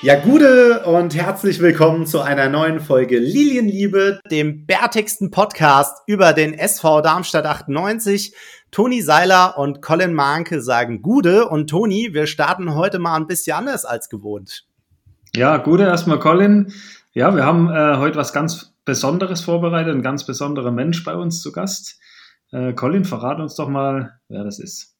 Ja, gute und herzlich willkommen zu einer neuen Folge Lilienliebe, dem bärtigsten Podcast über den SV Darmstadt 98. Toni Seiler und Colin Mahnke sagen Gude und Toni, wir starten heute mal ein bisschen anders als gewohnt. Ja, Gude erstmal Colin. Ja, wir haben äh, heute was ganz Besonderes vorbereitet, ein ganz besonderer Mensch bei uns zu Gast. Äh, Colin, verrat uns doch mal, wer das ist.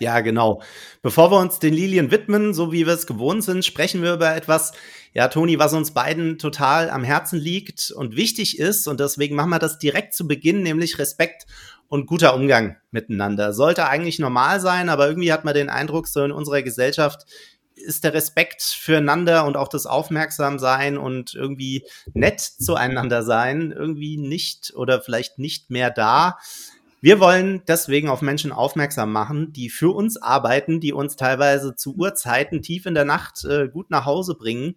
Ja, genau. Bevor wir uns den Lilien widmen, so wie wir es gewohnt sind, sprechen wir über etwas, ja, Toni, was uns beiden total am Herzen liegt und wichtig ist. Und deswegen machen wir das direkt zu Beginn, nämlich Respekt und guter Umgang miteinander. Sollte eigentlich normal sein, aber irgendwie hat man den Eindruck, so in unserer Gesellschaft ist der Respekt füreinander und auch das Aufmerksamsein und irgendwie nett zueinander sein irgendwie nicht oder vielleicht nicht mehr da. Wir wollen deswegen auf Menschen aufmerksam machen, die für uns arbeiten, die uns teilweise zu Uhrzeiten tief in der Nacht äh, gut nach Hause bringen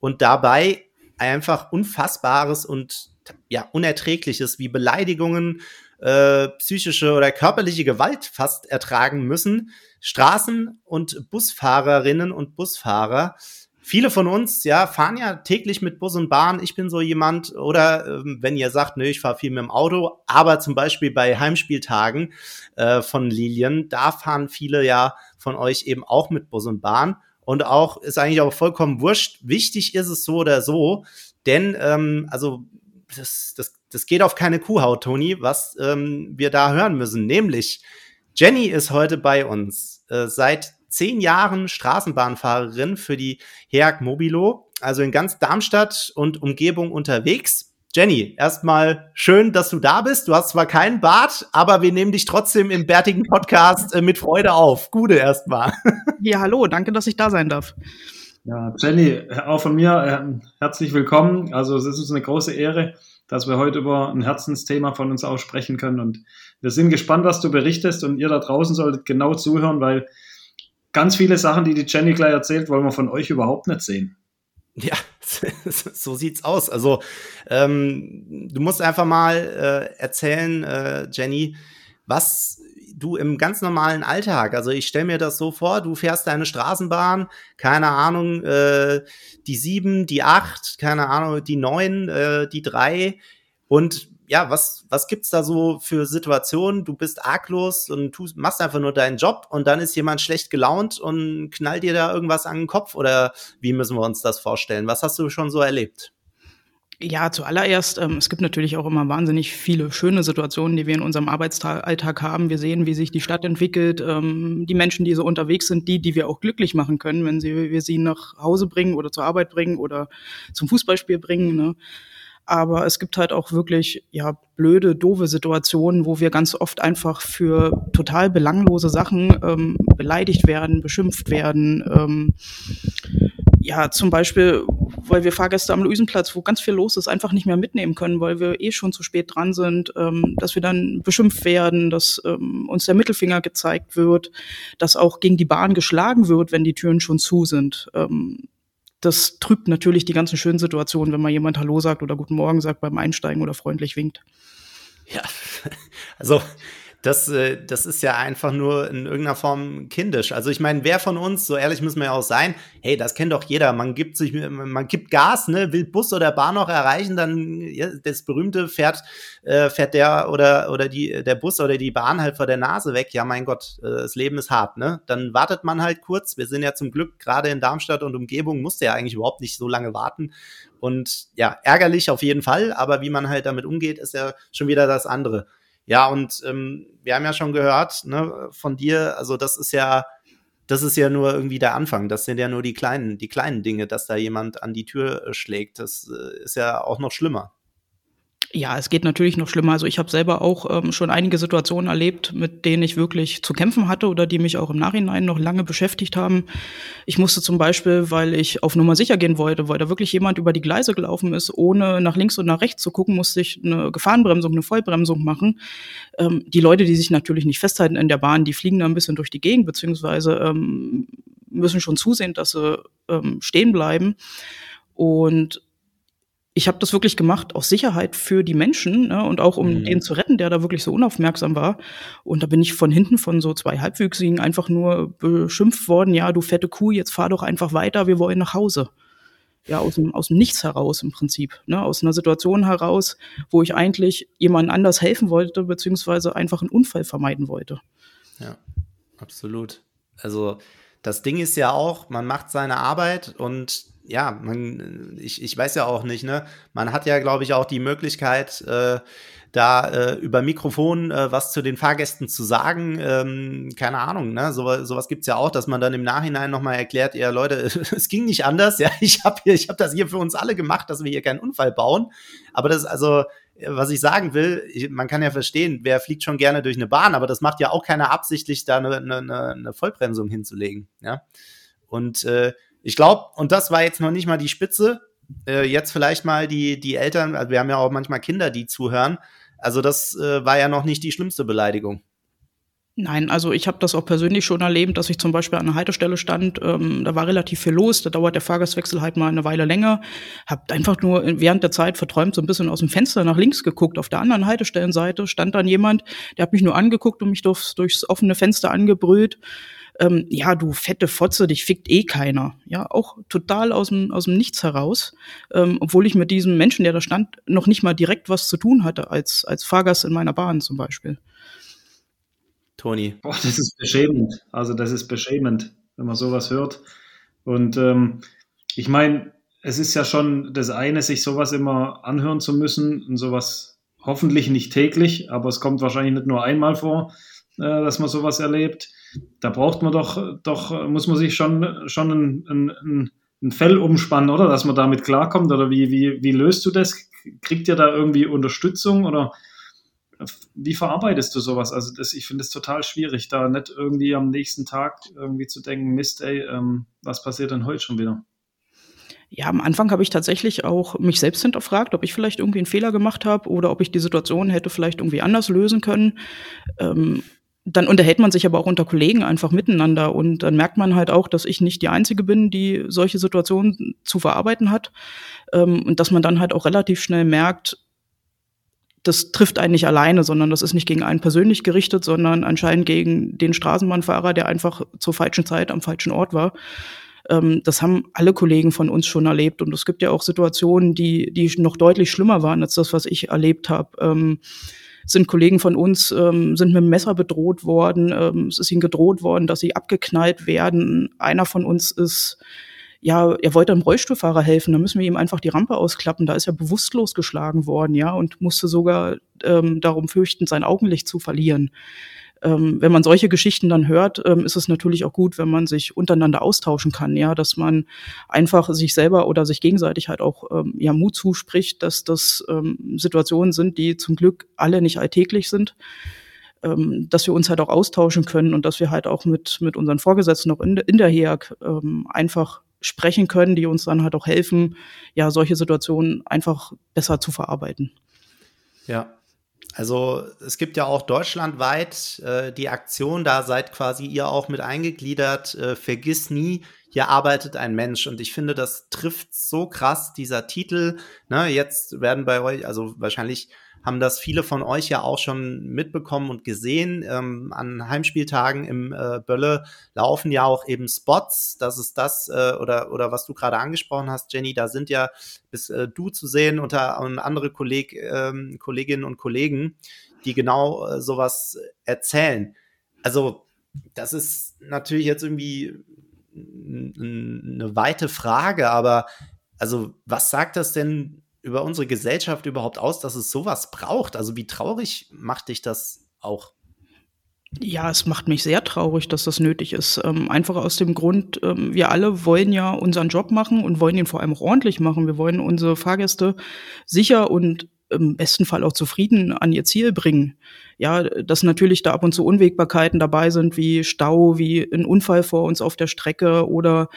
und dabei einfach Unfassbares und ja, Unerträgliches wie Beleidigungen, äh, psychische oder körperliche Gewalt fast ertragen müssen. Straßen- und Busfahrerinnen und Busfahrer viele von uns, ja, fahren ja täglich mit Bus und Bahn. Ich bin so jemand, oder ähm, wenn ihr sagt, nö, ich fahre viel mit dem Auto, aber zum Beispiel bei Heimspieltagen äh, von Lilien, da fahren viele ja von euch eben auch mit Bus und Bahn. Und auch ist eigentlich auch vollkommen wurscht. Wichtig ist es so oder so, denn ähm, also das, das, das geht auf keine Kuhhaut, Toni, was ähm, wir da hören müssen. Nämlich, Jenny ist heute bei uns. Äh, seit zehn Jahren Straßenbahnfahrerin für die HEAG Mobilo, also in ganz Darmstadt und Umgebung unterwegs. Jenny, erstmal schön, dass du da bist. Du hast zwar keinen Bart, aber wir nehmen dich trotzdem im bärtigen Podcast äh, mit Freude auf. Gute erstmal. Ja, hallo, danke, dass ich da sein darf. Ja, Jenny, auch von mir äh, herzlich willkommen. Also es ist uns eine große Ehre, dass wir heute über ein Herzensthema von uns aussprechen können. Und wir sind gespannt, was du berichtest. Und ihr da draußen solltet genau zuhören, weil ganz viele Sachen, die die Jenny gleich erzählt, wollen wir von euch überhaupt nicht sehen. Ja, so sieht's aus. Also ähm, du musst einfach mal äh, erzählen, äh, Jenny, was du im ganz normalen Alltag, also ich stelle mir das so vor, du fährst deine Straßenbahn, keine Ahnung, äh, die sieben, die acht, keine Ahnung, die neun, äh, die drei und ja, was, was gibt's da so für Situationen? Du bist arglos und tust, machst einfach nur deinen Job und dann ist jemand schlecht gelaunt und knallt dir da irgendwas an den Kopf oder wie müssen wir uns das vorstellen? Was hast du schon so erlebt? Ja, zuallererst, ähm, es gibt natürlich auch immer wahnsinnig viele schöne Situationen, die wir in unserem Arbeitsalltag haben. Wir sehen, wie sich die Stadt entwickelt, ähm, die Menschen, die so unterwegs sind, die, die wir auch glücklich machen können, wenn sie, wir sie nach Hause bringen oder zur Arbeit bringen oder zum Fußballspiel bringen. Ne? Aber es gibt halt auch wirklich, ja, blöde, doofe Situationen, wo wir ganz oft einfach für total belanglose Sachen ähm, beleidigt werden, beschimpft werden. Ähm, ja, zum Beispiel, weil wir Fahrgäste am Luisenplatz, wo ganz viel los ist, einfach nicht mehr mitnehmen können, weil wir eh schon zu spät dran sind, ähm, dass wir dann beschimpft werden, dass ähm, uns der Mittelfinger gezeigt wird, dass auch gegen die Bahn geschlagen wird, wenn die Türen schon zu sind. Ähm, das trübt natürlich die ganzen schönen Situationen, wenn mal jemand Hallo sagt oder Guten Morgen sagt beim Einsteigen oder freundlich winkt. Ja, also das, äh, das ist ja einfach nur in irgendeiner Form kindisch. Also ich meine, wer von uns, so ehrlich müssen wir ja auch sein, hey, das kennt doch jeder, man gibt sich, man gibt Gas, ne, will Bus oder Bahn noch erreichen, dann ja, das berühmte fährt, äh, fährt der oder, oder die, der Bus oder die Bahn halt vor der Nase weg. Ja, mein Gott, äh, das Leben ist hart, ne? Dann wartet man halt kurz. Wir sind ja zum Glück gerade in Darmstadt und Umgebung, musste ja eigentlich überhaupt nicht so lange warten. Und ja, ärgerlich auf jeden Fall, aber wie man halt damit umgeht, ist ja schon wieder das andere. Ja, und ähm, wir haben ja schon gehört ne, von dir, also das ist ja, das ist ja nur irgendwie der Anfang. Das sind ja nur die kleinen, die kleinen Dinge, dass da jemand an die Tür äh, schlägt. Das äh, ist ja auch noch schlimmer. Ja, es geht natürlich noch schlimmer. Also ich habe selber auch ähm, schon einige Situationen erlebt, mit denen ich wirklich zu kämpfen hatte oder die mich auch im Nachhinein noch lange beschäftigt haben. Ich musste zum Beispiel, weil ich auf Nummer sicher gehen wollte, weil da wirklich jemand über die Gleise gelaufen ist, ohne nach links und nach rechts zu gucken, musste ich eine Gefahrenbremsung, eine Vollbremsung machen. Ähm, die Leute, die sich natürlich nicht festhalten in der Bahn, die fliegen da ein bisschen durch die Gegend, beziehungsweise ähm, müssen schon zusehen, dass sie ähm, stehen bleiben. Und ich habe das wirklich gemacht aus Sicherheit für die Menschen ne, und auch um mhm. den zu retten, der da wirklich so unaufmerksam war. Und da bin ich von hinten von so zwei Halbwüchsigen einfach nur beschimpft worden, ja, du fette Kuh, jetzt fahr doch einfach weiter, wir wollen nach Hause. Ja, aus dem, aus dem Nichts heraus im Prinzip. Ne, aus einer Situation heraus, wo ich eigentlich jemand anders helfen wollte, beziehungsweise einfach einen Unfall vermeiden wollte. Ja, absolut. Also das Ding ist ja auch, man macht seine Arbeit und ja, man, ich, ich weiß ja auch nicht, ne? Man hat ja, glaube ich, auch die Möglichkeit, äh, da äh, über Mikrofon äh, was zu den Fahrgästen zu sagen. Ähm, keine Ahnung, ne? So, sowas gibt's ja auch, dass man dann im Nachhinein nochmal erklärt, ja Leute, es ging nicht anders, ja, ich habe ich habe das hier für uns alle gemacht, dass wir hier keinen Unfall bauen. Aber das ist also, was ich sagen will, man kann ja verstehen, wer fliegt schon gerne durch eine Bahn, aber das macht ja auch keiner absichtlich, da eine, eine, eine Vollbremsung hinzulegen, ja. Und äh, ich glaube, und das war jetzt noch nicht mal die Spitze, äh, jetzt vielleicht mal die, die Eltern, also wir haben ja auch manchmal Kinder, die zuhören. Also das äh, war ja noch nicht die schlimmste Beleidigung. Nein, also ich habe das auch persönlich schon erlebt, dass ich zum Beispiel an einer Haltestelle stand. Ähm, da war relativ viel los, da dauert der Fahrgastwechsel halt mal eine Weile länger. Hab einfach nur während der Zeit verträumt so ein bisschen aus dem Fenster nach links geguckt. Auf der anderen Haltestellenseite stand dann jemand, der hat mich nur angeguckt und mich durchs, durchs offene Fenster angebrüllt ähm, ja, du fette Fotze, dich fickt eh keiner. Ja, auch total aus dem, aus dem Nichts heraus. Ähm, obwohl ich mit diesem Menschen, der da stand, noch nicht mal direkt was zu tun hatte, als, als Fahrgast in meiner Bahn zum Beispiel. Toni. Boah, das ist beschämend. Also, das ist beschämend, wenn man sowas hört. Und ähm, ich meine, es ist ja schon das eine, sich sowas immer anhören zu müssen und sowas hoffentlich nicht täglich, aber es kommt wahrscheinlich nicht nur einmal vor, äh, dass man sowas erlebt da braucht man doch, doch muss man sich schon, schon ein, ein, ein Fell umspannen, oder? Dass man damit klarkommt. Oder wie, wie, wie löst du das? Kriegt ihr da irgendwie Unterstützung oder wie verarbeitest du sowas? Also das, ich finde es total schwierig, da nicht irgendwie am nächsten Tag irgendwie zu denken, Mist, ey, ähm, was passiert denn heute schon wieder? Ja, am Anfang habe ich tatsächlich auch mich selbst hinterfragt, ob ich vielleicht irgendwie einen Fehler gemacht habe oder ob ich die Situation hätte vielleicht irgendwie anders lösen können. Ähm, dann unterhält man sich aber auch unter Kollegen einfach miteinander und dann merkt man halt auch, dass ich nicht die Einzige bin, die solche Situationen zu verarbeiten hat ähm, und dass man dann halt auch relativ schnell merkt, das trifft einen nicht alleine, sondern das ist nicht gegen einen persönlich gerichtet, sondern anscheinend gegen den Straßenbahnfahrer, der einfach zur falschen Zeit am falschen Ort war. Ähm, das haben alle Kollegen von uns schon erlebt und es gibt ja auch Situationen, die, die noch deutlich schlimmer waren als das, was ich erlebt habe. Ähm, sind Kollegen von uns, ähm, sind mit dem Messer bedroht worden. Ähm, es ist ihnen gedroht worden, dass sie abgeknallt werden. Einer von uns ist ja, er wollte einem Rollstuhlfahrer helfen, da müssen wir ihm einfach die Rampe ausklappen. Da ist er bewusstlos geschlagen worden, ja, und musste sogar ähm, darum fürchten, sein Augenlicht zu verlieren ähm, wenn man solche Geschichten dann hört, ähm, ist es natürlich auch gut, wenn man sich untereinander austauschen kann, ja, dass man einfach sich selber oder sich gegenseitig halt auch ähm, ja Mut zuspricht, dass das ähm, Situationen sind, die zum Glück alle nicht alltäglich sind. Ähm, dass wir uns halt auch austauschen können und dass wir halt auch mit, mit unseren Vorgesetzten noch in, in der HEAG ähm, einfach sprechen können, die uns dann halt auch helfen, ja, solche Situationen einfach besser zu verarbeiten. Ja, also es gibt ja auch deutschlandweit äh, die Aktion, da seid quasi ihr auch mit eingegliedert, äh, vergiss nie, hier arbeitet ein Mensch. Und ich finde, das trifft so krass, dieser Titel. Ne, jetzt werden bei euch, also wahrscheinlich haben das viele von euch ja auch schon mitbekommen und gesehen. Ähm, an Heimspieltagen im äh, Bölle laufen ja auch eben Spots. Das ist das, äh, oder, oder was du gerade angesprochen hast, Jenny, da sind ja bis äh, du zu sehen unter und andere Kolleg, ähm, Kolleginnen und Kollegen, die genau äh, sowas erzählen. Also, das ist natürlich jetzt irgendwie eine weite Frage, aber also was sagt das denn über unsere Gesellschaft überhaupt aus, dass es sowas braucht? Also wie traurig macht dich das auch? Ja, es macht mich sehr traurig, dass das nötig ist. Ähm, einfach aus dem Grund, ähm, wir alle wollen ja unseren Job machen und wollen ihn vor allem auch ordentlich machen. Wir wollen unsere Fahrgäste sicher und im besten Fall auch zufrieden an ihr Ziel bringen. Ja, dass natürlich da ab und zu Unwägbarkeiten dabei sind, wie Stau, wie ein Unfall vor uns auf der Strecke oder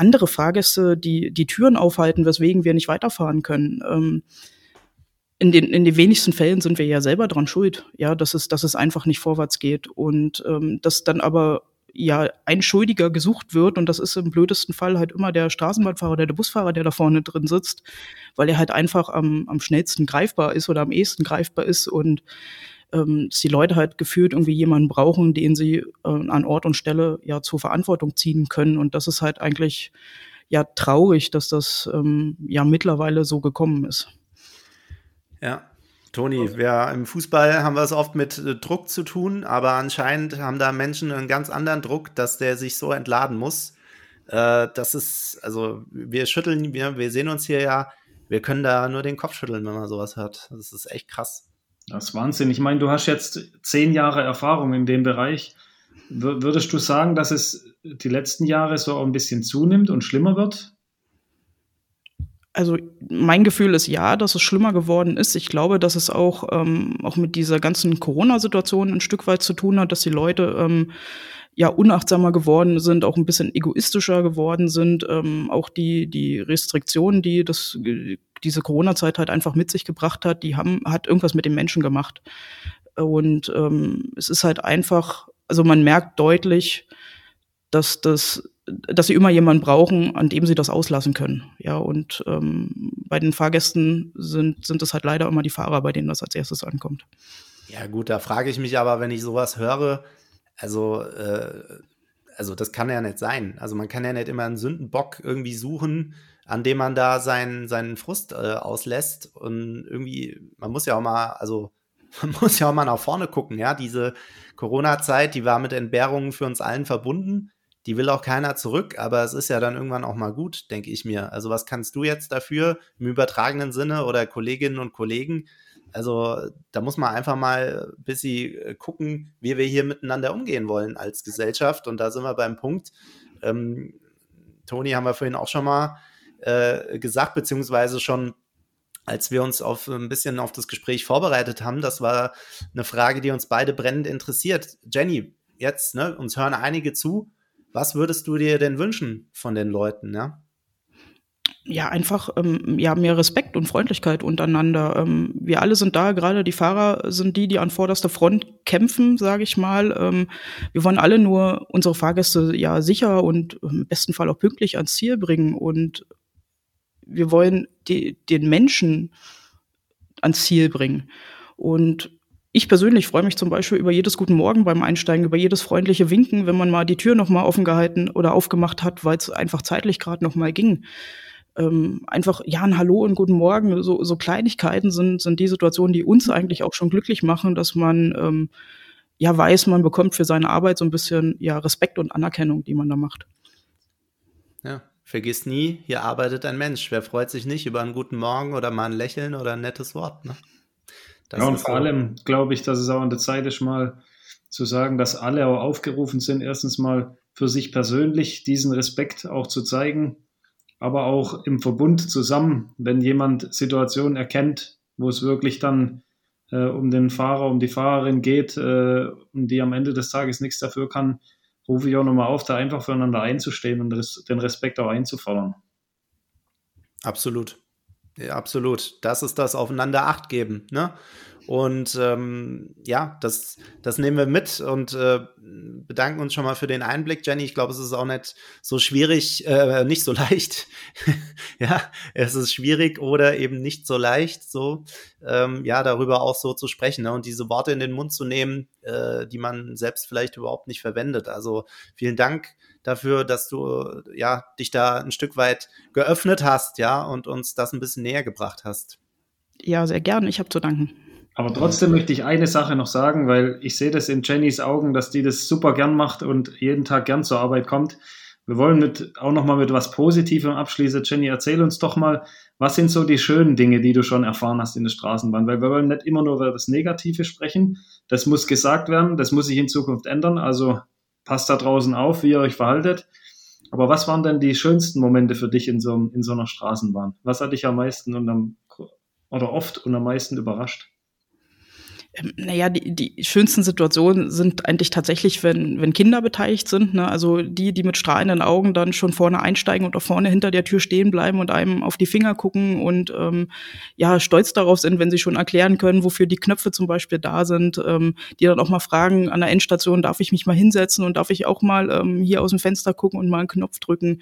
andere Fahrgäste, die die Türen aufhalten, weswegen wir nicht weiterfahren können. Ähm, in den, in den wenigsten Fällen sind wir ja selber dran schuld, ja, dass es, dass es einfach nicht vorwärts geht. Und ähm, dass dann aber ja ein Schuldiger gesucht wird und das ist im blödesten Fall halt immer der Straßenbahnfahrer oder der Busfahrer, der da vorne drin sitzt, weil er halt einfach am, am schnellsten greifbar ist oder am ehesten greifbar ist und ähm, dass die Leute halt gefühlt irgendwie jemanden brauchen, den sie äh, an Ort und Stelle ja zur Verantwortung ziehen können und das ist halt eigentlich ja traurig, dass das ähm, ja mittlerweile so gekommen ist. Ja, Toni, wir im Fußball haben wir es oft mit äh, Druck zu tun, aber anscheinend haben da Menschen einen ganz anderen Druck, dass der sich so entladen muss. Äh, das ist, also wir schütteln, wir, wir sehen uns hier ja, wir können da nur den Kopf schütteln, wenn man sowas hört. Das ist echt krass. Das ist Wahnsinn. Ich meine, du hast jetzt zehn Jahre Erfahrung in dem Bereich. Würdest du sagen, dass es die letzten Jahre so ein bisschen zunimmt und schlimmer wird? Also mein Gefühl ist ja, dass es schlimmer geworden ist. Ich glaube, dass es auch, ähm, auch mit dieser ganzen Corona-Situation ein Stück weit zu tun hat, dass die Leute ähm, ja unachtsamer geworden sind, auch ein bisschen egoistischer geworden sind. Ähm, auch die, die Restriktionen, die das, diese Corona-Zeit halt einfach mit sich gebracht hat, die haben, hat irgendwas mit den Menschen gemacht. Und ähm, es ist halt einfach, also man merkt deutlich, dass das dass sie immer jemanden brauchen, an dem sie das auslassen können. Ja, und ähm, bei den Fahrgästen sind, sind es halt leider immer die Fahrer, bei denen das als erstes ankommt. Ja, gut, da frage ich mich aber, wenn ich sowas höre, also, äh, also das kann ja nicht sein. Also man kann ja nicht immer einen Sündenbock irgendwie suchen, an dem man da seinen, seinen Frust äh, auslässt. Und irgendwie, man muss ja auch mal, also man muss ja auch mal nach vorne gucken, ja. Diese Corona-Zeit, die war mit Entbehrungen für uns allen verbunden die will auch keiner zurück, aber es ist ja dann irgendwann auch mal gut, denke ich mir. Also was kannst du jetzt dafür im übertragenen Sinne oder Kolleginnen und Kollegen? Also da muss man einfach mal ein bisschen äh, gucken, wie wir hier miteinander umgehen wollen als Gesellschaft. Und da sind wir beim Punkt. Ähm, Toni haben wir vorhin auch schon mal äh, gesagt, beziehungsweise schon als wir uns auf ein bisschen auf das Gespräch vorbereitet haben, das war eine Frage, die uns beide brennend interessiert. Jenny, jetzt, ne, uns hören einige zu. Was würdest du dir denn wünschen von den Leuten, ja? ja, einfach ähm, ja, mehr Respekt und Freundlichkeit untereinander. Ähm, wir alle sind da, gerade die Fahrer sind die, die an vorderster Front kämpfen, sage ich mal. Ähm, wir wollen alle nur unsere Fahrgäste ja sicher und im besten Fall auch pünktlich ans Ziel bringen. Und wir wollen die, den Menschen ans Ziel bringen. Und ich persönlich freue mich zum Beispiel über jedes Guten Morgen beim Einsteigen, über jedes freundliche Winken, wenn man mal die Tür nochmal offen gehalten oder aufgemacht hat, weil es einfach zeitlich gerade nochmal ging. Ähm, einfach, ja, ein Hallo und Guten Morgen, so, so Kleinigkeiten sind, sind die Situationen, die uns eigentlich auch schon glücklich machen, dass man ähm, ja weiß, man bekommt für seine Arbeit so ein bisschen ja, Respekt und Anerkennung, die man da macht. Ja, vergiss nie, hier arbeitet ein Mensch. Wer freut sich nicht über einen guten Morgen oder mal ein Lächeln oder ein nettes Wort? Ne? Ja, und vor so. allem glaube ich, dass es auch an der Zeit ist, mal zu sagen, dass alle auch aufgerufen sind, erstens mal für sich persönlich diesen Respekt auch zu zeigen, aber auch im Verbund zusammen, wenn jemand Situationen erkennt, wo es wirklich dann äh, um den Fahrer, um die Fahrerin geht äh, und die am Ende des Tages nichts dafür kann, rufe ich auch nochmal auf, da einfach füreinander einzustehen und den Respekt auch einzufordern. Absolut. Ja, absolut. Das ist das Aufeinander Acht geben. Ne? Und ähm, ja, das, das nehmen wir mit und äh, bedanken uns schon mal für den Einblick, Jenny. Ich glaube, es ist auch nicht so schwierig, äh, nicht so leicht. ja, es ist schwierig oder eben nicht so leicht, so ähm, ja, darüber auch so zu sprechen ne? und diese Worte in den Mund zu nehmen, äh, die man selbst vielleicht überhaupt nicht verwendet. Also vielen Dank dafür, dass du ja dich da ein Stück weit geöffnet hast, ja, und uns das ein bisschen näher gebracht hast. Ja, sehr gerne. Ich habe zu danken. Aber trotzdem möchte ich eine Sache noch sagen, weil ich sehe das in Jennys Augen, dass die das super gern macht und jeden Tag gern zur Arbeit kommt. Wir wollen mit, auch noch mal mit was Positivem abschließen. Jenny, erzähl uns doch mal, was sind so die schönen Dinge, die du schon erfahren hast in der Straßenbahn? Weil wir wollen nicht immer nur über das Negative sprechen. Das muss gesagt werden, das muss sich in Zukunft ändern. Also passt da draußen auf, wie ihr euch verhaltet. Aber was waren denn die schönsten Momente für dich in so, in so einer Straßenbahn? Was hat dich am meisten und am, oder oft und am meisten überrascht? Ähm, naja, die, die schönsten Situationen sind eigentlich tatsächlich, wenn, wenn Kinder beteiligt sind. Ne? Also die, die mit strahlenden Augen dann schon vorne einsteigen und auch vorne hinter der Tür stehen bleiben und einem auf die Finger gucken und ähm, ja, stolz darauf sind, wenn sie schon erklären können, wofür die Knöpfe zum Beispiel da sind, ähm, die dann auch mal fragen an der Endstation, darf ich mich mal hinsetzen und darf ich auch mal ähm, hier aus dem Fenster gucken und mal einen Knopf drücken.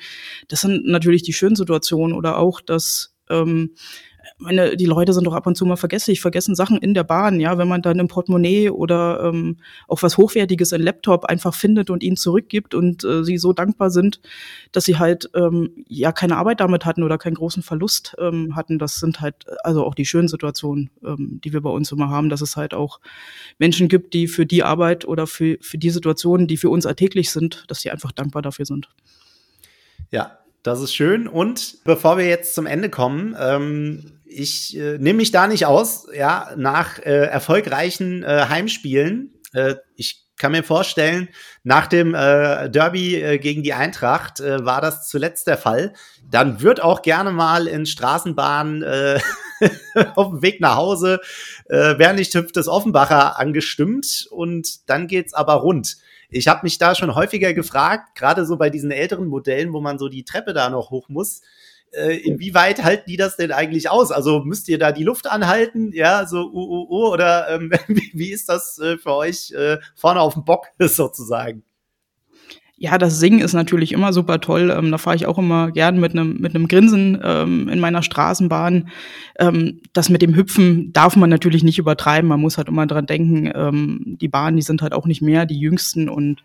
Das sind natürlich die schönen Situationen oder auch das ähm, meine, die Leute sind doch ab und zu mal vergesslich, vergessen Sachen in der Bahn, ja, wenn man dann im Portemonnaie oder ähm, auch was Hochwertiges, ein Laptop einfach findet und ihnen zurückgibt und äh, sie so dankbar sind, dass sie halt ähm, ja keine Arbeit damit hatten oder keinen großen Verlust ähm, hatten. Das sind halt also auch die schönen Situationen, ähm, die wir bei uns immer haben, dass es halt auch Menschen gibt, die für die Arbeit oder für, für die Situationen, die für uns alltäglich sind, dass sie einfach dankbar dafür sind. Ja, das ist schön. Und bevor wir jetzt zum Ende kommen, ähm, ich äh, nehme mich da nicht aus, ja, nach äh, erfolgreichen äh, Heimspielen. Äh, ich kann mir vorstellen, nach dem äh, Derby äh, gegen die Eintracht äh, war das zuletzt der Fall. Dann wird auch gerne mal in Straßenbahnen äh, auf dem Weg nach Hause äh, wer nicht hüpft, das Offenbacher angestimmt und dann geht's aber rund. Ich habe mich da schon häufiger gefragt, gerade so bei diesen älteren Modellen, wo man so die Treppe da noch hoch muss, äh, inwieweit halten die das denn eigentlich aus? Also müsst ihr da die Luft anhalten, ja, so uh, uh, uh, oder ähm, wie, wie, ist das äh, für euch äh, vorne auf dem Bock sozusagen? Ja, das Singen ist natürlich immer super toll. Ähm, da fahre ich auch immer gern mit einem mit einem Grinsen ähm, in meiner Straßenbahn. Ähm, das mit dem Hüpfen darf man natürlich nicht übertreiben. Man muss halt immer dran denken, ähm, die Bahnen, die sind halt auch nicht mehr die jüngsten und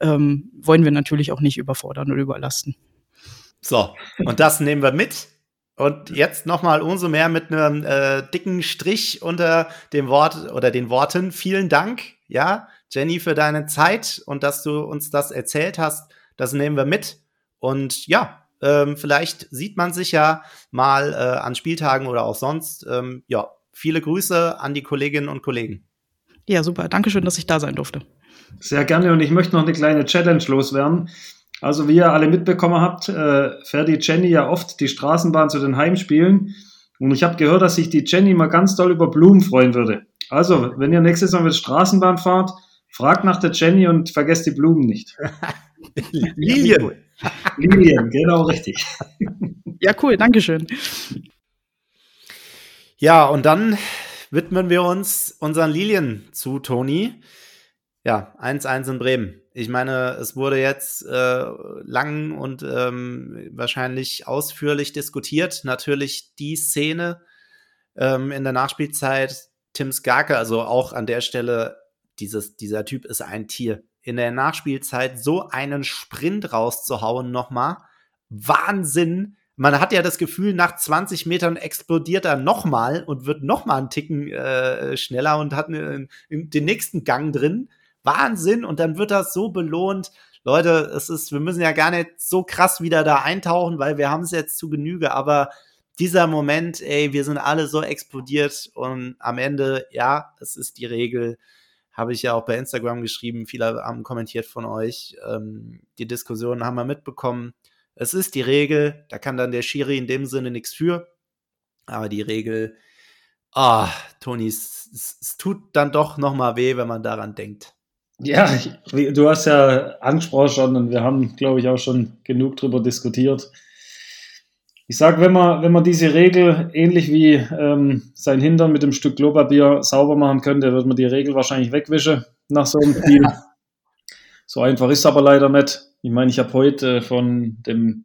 ähm, wollen wir natürlich auch nicht überfordern oder überlasten. So, und das nehmen wir mit. Und jetzt nochmal umso mehr mit einem äh, dicken Strich unter dem Wort oder den Worten. Vielen Dank, ja, Jenny, für deine Zeit und dass du uns das erzählt hast. Das nehmen wir mit. Und ja, ähm, vielleicht sieht man sich ja mal äh, an Spieltagen oder auch sonst. Ähm, ja, viele Grüße an die Kolleginnen und Kollegen. Ja, super. Dankeschön, dass ich da sein durfte. Sehr gerne. Und ich möchte noch eine kleine Challenge loswerden. Also, wie ihr alle mitbekommen habt, äh, fährt die Jenny ja oft die Straßenbahn zu den Heimspielen. Und ich habe gehört, dass sich die Jenny mal ganz doll über Blumen freuen würde. Also, wenn ihr nächstes Mal mit Straßenbahn fahrt, fragt nach der Jenny und vergesst die Blumen nicht. Lilien. Lilien, genau richtig. Ja, cool, Dankeschön. Ja, und dann widmen wir uns unseren Lilien zu, Toni. Ja, 1-1 in Bremen. Ich meine, es wurde jetzt äh, lang und ähm, wahrscheinlich ausführlich diskutiert. Natürlich die Szene ähm, in der Nachspielzeit, Tim Skarke, also auch an der Stelle, dieses, dieser Typ ist ein Tier. In der Nachspielzeit so einen Sprint rauszuhauen nochmal. Wahnsinn. Man hat ja das Gefühl, nach 20 Metern explodiert er nochmal und wird nochmal einen Ticken äh, schneller und hat eine, den nächsten Gang drin. Wahnsinn. Und dann wird das so belohnt. Leute, es ist, wir müssen ja gar nicht so krass wieder da eintauchen, weil wir haben es jetzt zu Genüge, aber dieser Moment, ey, wir sind alle so explodiert und am Ende, ja, es ist die Regel, habe ich ja auch bei Instagram geschrieben, viele haben kommentiert von euch, ähm, die Diskussion haben wir mitbekommen. Es ist die Regel, da kann dann der Schiri in dem Sinne nichts für, aber die Regel, ah, Toni, es, es, es tut dann doch nochmal weh, wenn man daran denkt. Ja, du hast ja angesprochen schon und wir haben, glaube ich, auch schon genug drüber diskutiert. Ich sage, wenn man, wenn man diese Regel ähnlich wie ähm, sein Hintern mit dem Stück Klopapier sauber machen könnte, wird man die Regel wahrscheinlich wegwischen nach so einem Spiel. so einfach ist es aber leider nicht. Ich meine, ich habe heute von dem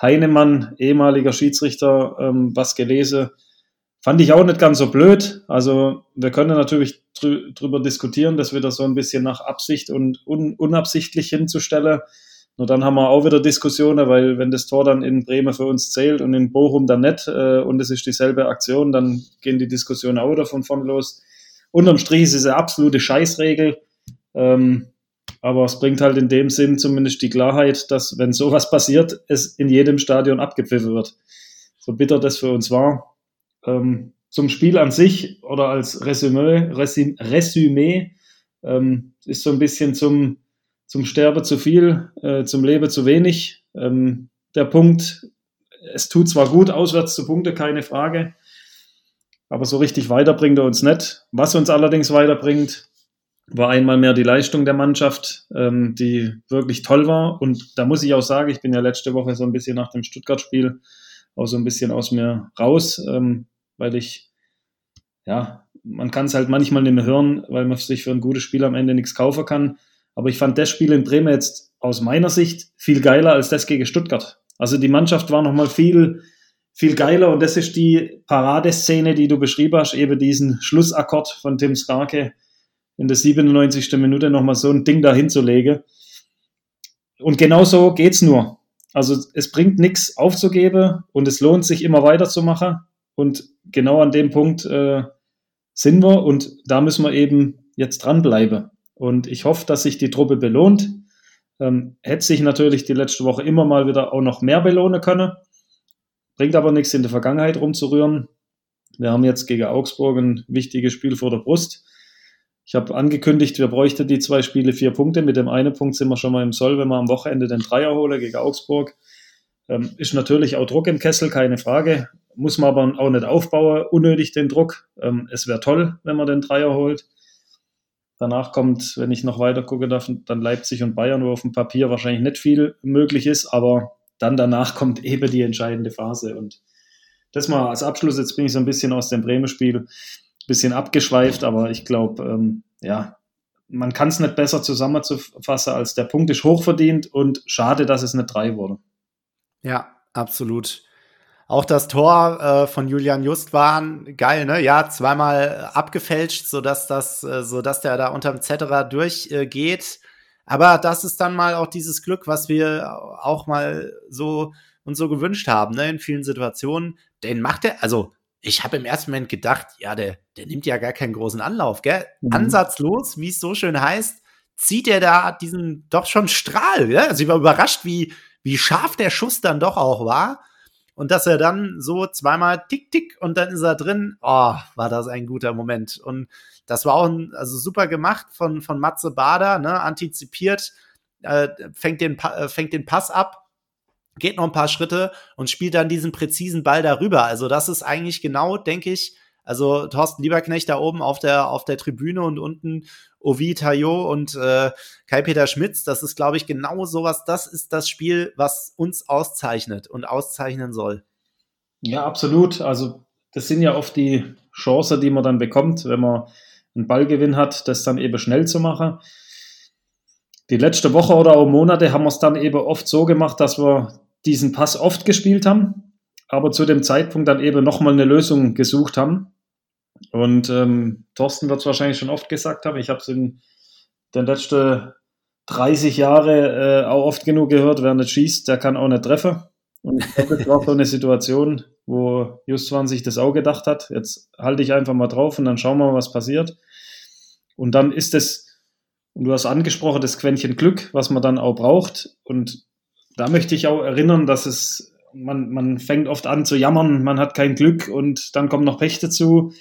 Heinemann, ehemaliger Schiedsrichter, ähm, was gelesen Fand ich auch nicht ganz so blöd. Also wir können natürlich drü drüber diskutieren, das wieder so ein bisschen nach Absicht und un unabsichtlich hinzustellen. Nur dann haben wir auch wieder Diskussionen, weil wenn das Tor dann in Bremen für uns zählt und in Bochum dann nicht äh, und es ist dieselbe Aktion, dann gehen die Diskussionen auch wieder von vorn los. Unterm Strich ist es eine absolute Scheißregel. Ähm, aber es bringt halt in dem Sinn zumindest die Klarheit, dass wenn sowas passiert, es in jedem Stadion abgepfiffen wird. So bitter das für uns war ähm, zum Spiel an sich oder als Resümee, Resüm, Resümee ähm, ist so ein bisschen zum, zum Sterbe zu viel, äh, zum Leben zu wenig. Ähm, der Punkt, es tut zwar gut, auswärts zu Punkte, keine Frage, aber so richtig weiterbringt er uns nicht. Was uns allerdings weiterbringt, war einmal mehr die Leistung der Mannschaft, ähm, die wirklich toll war. Und da muss ich auch sagen, ich bin ja letzte Woche so ein bisschen nach dem Stuttgart-Spiel auch so ein bisschen aus mir raus, ähm, weil ich, ja, man kann es halt manchmal nicht mehr hören, weil man sich für ein gutes Spiel am Ende nichts kaufen kann. Aber ich fand das Spiel in Bremen jetzt aus meiner Sicht viel geiler als das gegen Stuttgart. Also die Mannschaft war nochmal viel, viel geiler und das ist die Paradeszene, die du beschrieben hast, eben diesen Schlussakkord von Tim Skarke in der 97. Minute nochmal so ein Ding dahin zu legen. Und genau so geht's nur. Also es bringt nichts aufzugeben und es lohnt sich immer weiterzumachen. Und genau an dem Punkt äh, sind wir und da müssen wir eben jetzt dranbleiben. Und ich hoffe, dass sich die Truppe belohnt. Ähm, hätte sich natürlich die letzte Woche immer mal wieder auch noch mehr belohnen können. Bringt aber nichts in der Vergangenheit rumzurühren. Wir haben jetzt gegen Augsburg ein wichtiges Spiel vor der Brust. Ich habe angekündigt, wir bräuchten die zwei Spiele vier Punkte. Mit dem einen Punkt sind wir schon mal im Soll, wenn wir am Wochenende den Dreier holen gegen Augsburg. Ähm, ist natürlich auch Druck im Kessel, keine Frage. Muss man aber auch nicht aufbauen, unnötig den Druck. Ähm, es wäre toll, wenn man den Dreier holt. Danach kommt, wenn ich noch weiter gucke darf, dann Leipzig und Bayern, wo auf dem Papier wahrscheinlich nicht viel möglich ist, aber dann danach kommt eben die entscheidende Phase. Und das mal als Abschluss, jetzt bin ich so ein bisschen aus dem Bremen-Spiel, bisschen abgeschweift, aber ich glaube, ähm, ja, man kann es nicht besser zusammenzufassen, als der Punkt ist hochverdient und schade, dass es nicht drei wurde. Ja, absolut. Auch das Tor äh, von Julian Just war geil, ne? Ja, zweimal abgefälscht, sodass das, äh, sodass der da unterm Zetterer durchgeht. Äh, Aber das ist dann mal auch dieses Glück, was wir auch mal so uns so gewünscht haben, ne? In vielen Situationen. Den macht er, also ich habe im ersten Moment gedacht, ja, der, der nimmt ja gar keinen großen Anlauf, gell? Mhm. Ansatzlos, wie es so schön heißt, zieht er da diesen doch schon Strahl, ja? Also ich war überrascht, wie, wie scharf der Schuss dann doch auch war. Und dass er dann so zweimal tick, tick und dann ist er drin, oh, war das ein guter Moment. Und das war auch ein, also super gemacht von, von Matze Bader, ne, antizipiert, äh, fängt, den, äh, fängt den Pass ab, geht noch ein paar Schritte und spielt dann diesen präzisen Ball darüber. Also das ist eigentlich genau, denke ich, also Thorsten Lieberknecht da oben auf der, auf der Tribüne und unten Ovi Tayo und äh, Kai-Peter Schmitz, das ist, glaube ich, genau sowas. Das ist das Spiel, was uns auszeichnet und auszeichnen soll. Ja, absolut. Also das sind ja oft die Chancen, die man dann bekommt, wenn man einen Ballgewinn hat, das dann eben schnell zu machen. Die letzte Woche oder auch Monate haben wir es dann eben oft so gemacht, dass wir diesen Pass oft gespielt haben, aber zu dem Zeitpunkt dann eben nochmal eine Lösung gesucht haben. Und ähm, Thorsten wird es wahrscheinlich schon oft gesagt haben. Ich habe es in den letzten 30 Jahren äh, auch oft genug gehört, wer nicht schießt, der kann auch nicht treffen. Und das war so eine Situation, wo Justwan sich das auch gedacht hat. Jetzt halte ich einfach mal drauf und dann schauen wir mal, was passiert. Und dann ist es, und du hast angesprochen, das Quäntchen Glück, was man dann auch braucht. Und da möchte ich auch erinnern, dass es, man, man fängt oft an zu jammern, man hat kein Glück und dann kommt noch Pech dazu.